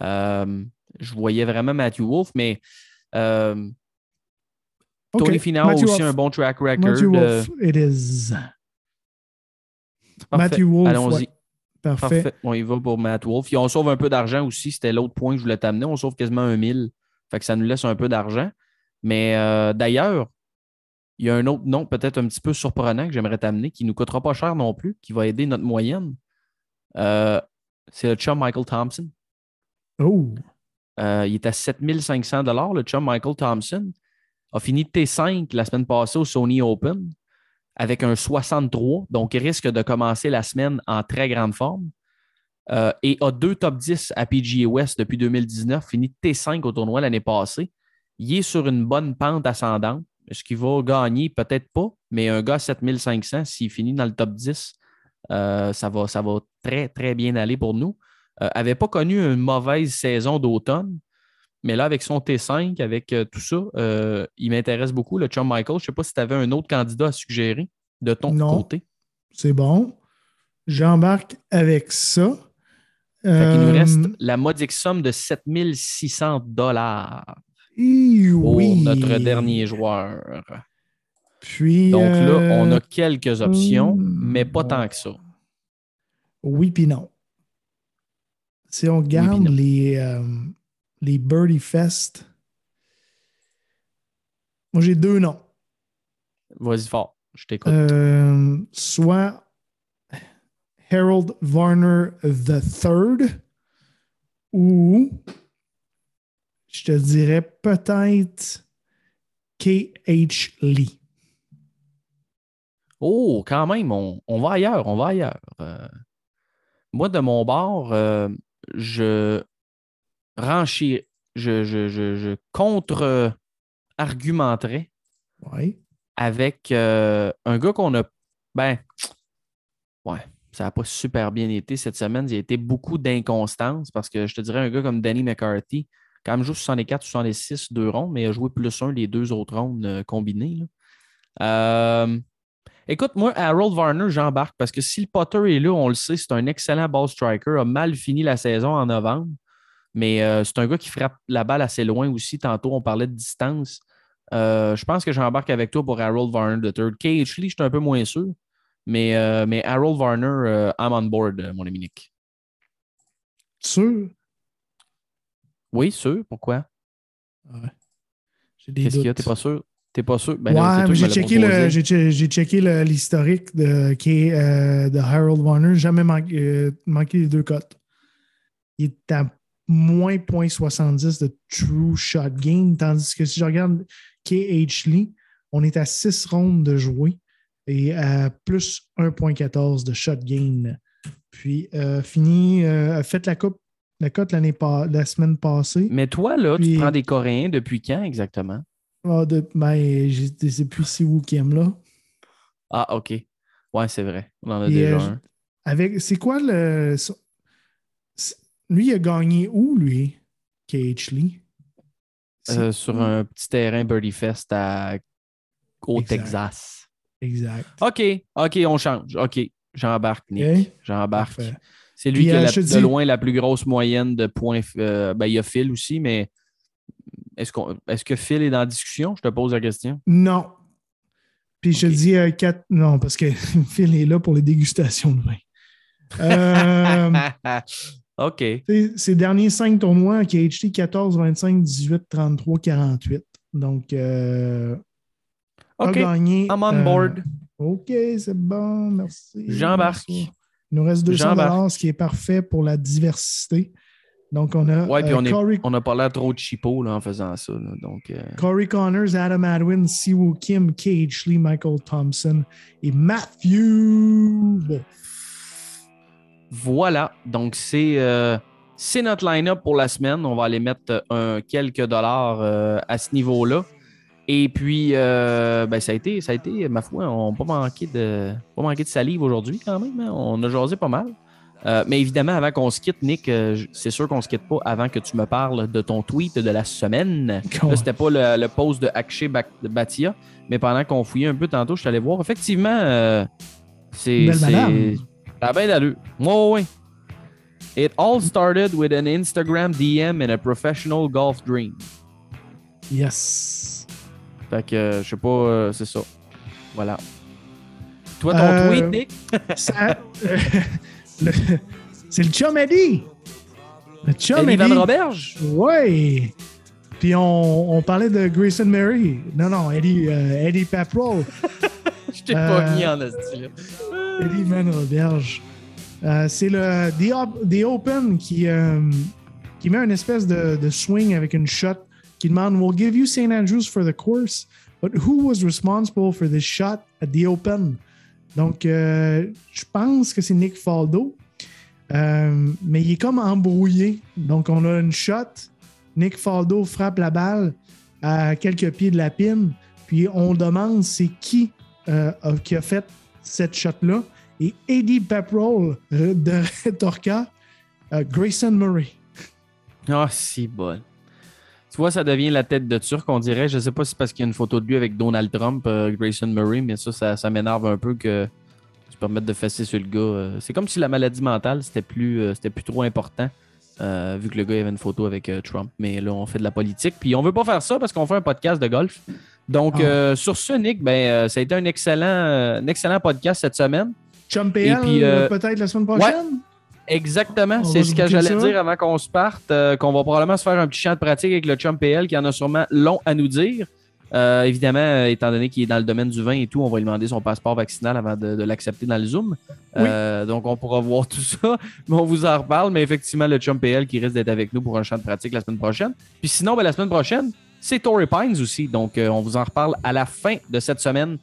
B: je voyais vraiment Matthew Wolf, mais Tony Finau a aussi un bon track record.
E: Matthew Wolf, it is.
B: Matthew Wolf. Allons-y. Parfait. On y va pour Matt Wolf. on sauve un peu d'argent aussi. C'était l'autre point que je voulais t'amener. On sauve quasiment un mille. Fait que ça nous laisse un peu d'argent. Mais euh, d'ailleurs, il y a un autre nom peut-être un petit peu surprenant que j'aimerais t'amener, qui ne nous coûtera pas cher non plus, qui va aider notre moyenne. Euh, c'est le chum Michael Thompson.
E: Oh!
B: Euh, il est à 7500 le chum Michael Thompson. A fini T5 la semaine passée au Sony Open avec un 63, donc il risque de commencer la semaine en très grande forme. Euh, et a deux top 10 à PGA West depuis 2019, fini T5 au tournoi l'année passée. Il est sur une bonne pente ascendante. Est-ce qu'il va gagner? Peut-être pas, mais un gars 7500, s'il finit dans le top 10, euh, ça, va, ça va très, très bien aller pour nous. Euh, avait pas connu une mauvaise saison d'automne, mais là, avec son T5, avec euh, tout ça, euh, il m'intéresse beaucoup, le chum Michael. Je ne sais pas si tu avais un autre candidat à suggérer de ton côté.
E: C'est bon. J'embarque avec ça.
B: il nous reste la modique somme de 7600 dollars
E: pour
B: notre dernier joueur.
E: Puis,
B: Donc là, on a quelques options, mais pas tant que ça.
E: Oui, puis non. Si on garde les, les Birdie Fest. Moi, j'ai deux noms.
B: Vas-y fort, je t'écoute.
E: Euh, soit Harold Varner III ou je te dirais peut-être K.H. Lee.
B: Oh, quand même, on, va ailleurs, on va ailleurs. Euh, moi, de mon bord, euh, je je, je, contre-argumenterais avec euh, un gars qu'on a. Ben, ouais, ça n'a pas super bien été cette semaine. Il y a été beaucoup d'inconstance parce que je te dirais un gars comme Danny McCarthy, quand même joue 64, 66, deux rondes, mais a joué plus un les deux autres rondes euh, combinés. Euh, écoute, moi, Harold Varner, j'embarque parce que si le Potter est là, on le sait, c'est un excellent ball striker, a mal fini la saison en novembre. Mais euh, c'est un gars qui frappe la balle assez loin aussi. Tantôt, on parlait de distance. Euh, je pense que j'embarque avec toi pour Harold Varner III. KH Lee, je suis un peu moins sûr. Mais, mais Harold Varner, I'm on board, mon ami Nick.
E: Sûr?
B: Oui, sûr. Pourquoi?
E: J'ai des
B: Qu'est-ce qu'il y a? T'es pas sûr? T'es pas sûr? Ben
E: ouais, mais j'ai checké, le, j'ai, che- j'ai checké le- l'historique de, qui est, euh, de Harold Warner. Jamais manqué, euh, manqué les deux cotes. Il est à moins 0.70 de true shot gain, tandis que si je regarde KH Lee, on est à 6 rondes de jouer et à plus 1.14 de shot gain. Puis, euh, fini, euh, a fait la coupe, la cote l'année pas, la semaine passée.
B: Mais toi, là,
E: Puis-
B: tu prends des Coréens depuis quand exactement?
E: Ah, de, ben, c'est plus si Woo Kim là.
B: Ah, OK. Ouais, c'est vrai. On en a déjà
E: euh,
B: un.
E: Avec, c'est quoi le. Lui, il a gagné où, lui, KH Lee?
B: Euh, sur un petit terrain Birdie Fest à... au
E: Exact.
B: Texas.
E: Exact.
B: OK, OK, on change. OK, j'embarque, Nick.
E: Ok.
B: J'embarque. C'est lui
E: Puis,
B: qui a
E: euh,
B: la- de
E: dis-
B: loin la plus grosse moyenne de points. euh, ben, il y a Phil aussi, mais est-ce, que Phil est dans la discussion? Je te pose la question.
E: Non. Puis je te dis euh, quatre. Non, parce que Phil est là pour les dégustations de vin. Euh,
B: OK.
E: Ces- derniers cinq tournois, KHT 14, 25, 18, 33, 48. Donc, euh,
B: OK.
E: gagné.
B: I'm on
E: euh,
B: board.
E: OK, c'est bon, merci.
B: J'embarque.
E: Il nous reste 200
B: J'embarque.
E: ce qui est parfait pour la diversité. Donc, on a
B: Ouais, puis
E: euh,
B: on est- On n'a pas l'air trop de chipo en faisant ça. là. Donc, euh,
E: Corey Connors, Adam Adwin, Siwoo Kim, KH Lee, Michael Thompson et Matthew.
B: Voilà, donc c'est euh, c'est notre line-up pour la semaine. On va aller mettre un, quelques dollars à ce niveau-là. Et puis, euh, ben, ça, a été, ça a été, ma foi, on n'a pas manqué de, pas manqué de salive aujourd'hui quand même. hein. On a jasé pas mal. Euh, mais évidemment, avant qu'on se quitte, Nick, euh, c'est sûr qu'on ne se quitte pas avant que tu me parles de ton tweet de la semaine. Là, c'était pas le, le post de Bak- Bhatia, mais pendant qu'on fouillait un peu tantôt, je suis allé voir. Effectivement, euh, c'est.
E: Belle
B: c'est-
E: madame.
B: Ça a bien d'allure. Ouais, ouais, ouais. It all started with an Instagram DM and a professional golf dream.
E: Yes.
B: Fait que, euh, je sais pas, euh, c'est ça. Voilà. Toi, ton
E: Euh,
B: tweet, Nick?
E: Ça- le- c'est le chum Eddie. Le chum
B: Eddie
E: Eddie.
B: Van Roberge?
E: Oui. Puis on, on parlait de Grayson Mary. Non, non, Eddie, euh, Eddie Paprol.
B: Je t'ai
E: Euh,
B: pas mis en esti, là.
E: Eddie Van Roberge. Euh, c'est le The, Op- The Open qui, qui met une espèce de, de swing avec une shot qui demande We'll give you St. Andrews for the course, but who was responsible for this shot at the Open? Donc, euh, je pense que c'est Nick Faldo, Euh, mais il est comme embrouillé. Donc, on a une shot. Nick Faldo frappe la balle à quelques pieds de la pine, puis on demande c'est qui euh, qui a fait cette shot-là. Et Eddie Pepperell de Retorca, Grayson Murray.
B: Ah, si bon. Tu vois, ça devient la tête de Turc, on dirait. Je sais pas si c'est parce qu'il y a une photo de lui avec Donald Trump, euh, Grayson Murray, mais ça, ça, ça m'énerve un peu que tu permettes de fesser sur le gars. Euh, c'est comme si la maladie mentale, c'était plus, euh, c'était plus trop important, vu que le gars avait une photo avec Trump. Mais là, on fait de la politique. Puis on veut pas faire ça parce qu'on fait un podcast de golf. Donc,
E: Ah.
B: sur ce, Nick, ben, ça a été un excellent, un excellent podcast cette semaine.
E: Chum PL,
B: puis,
E: peut-être la semaine prochaine?
B: Exactement, c'est ce que j'allais dire avant qu'on se parte, euh, qu'on va probablement se faire un petit champ de pratique avec le Chum PL qui en a sûrement long à nous dire. Euh, évidemment, euh, étant donné qu'il est dans le domaine du vin et tout, on va lui demander son passeport vaccinal avant de, de l'accepter dans le Zoom. Euh, donc, on pourra voir tout ça, mais on vous en reparle. Mais effectivement, le Chum PL qui risque d'être avec nous pour un champ de pratique la semaine prochaine. Puis sinon, ben, la semaine prochaine, c'est Torrey Pines aussi. Donc, on vous en reparle à la fin de cette semaine.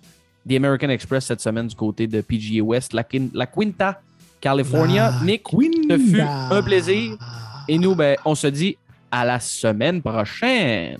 B: The American Express cette semaine du côté de PGA West, la Quinta, California.
E: La
B: Nick, ce fut un plaisir. Et nous, ben, on se dit à la semaine prochaine.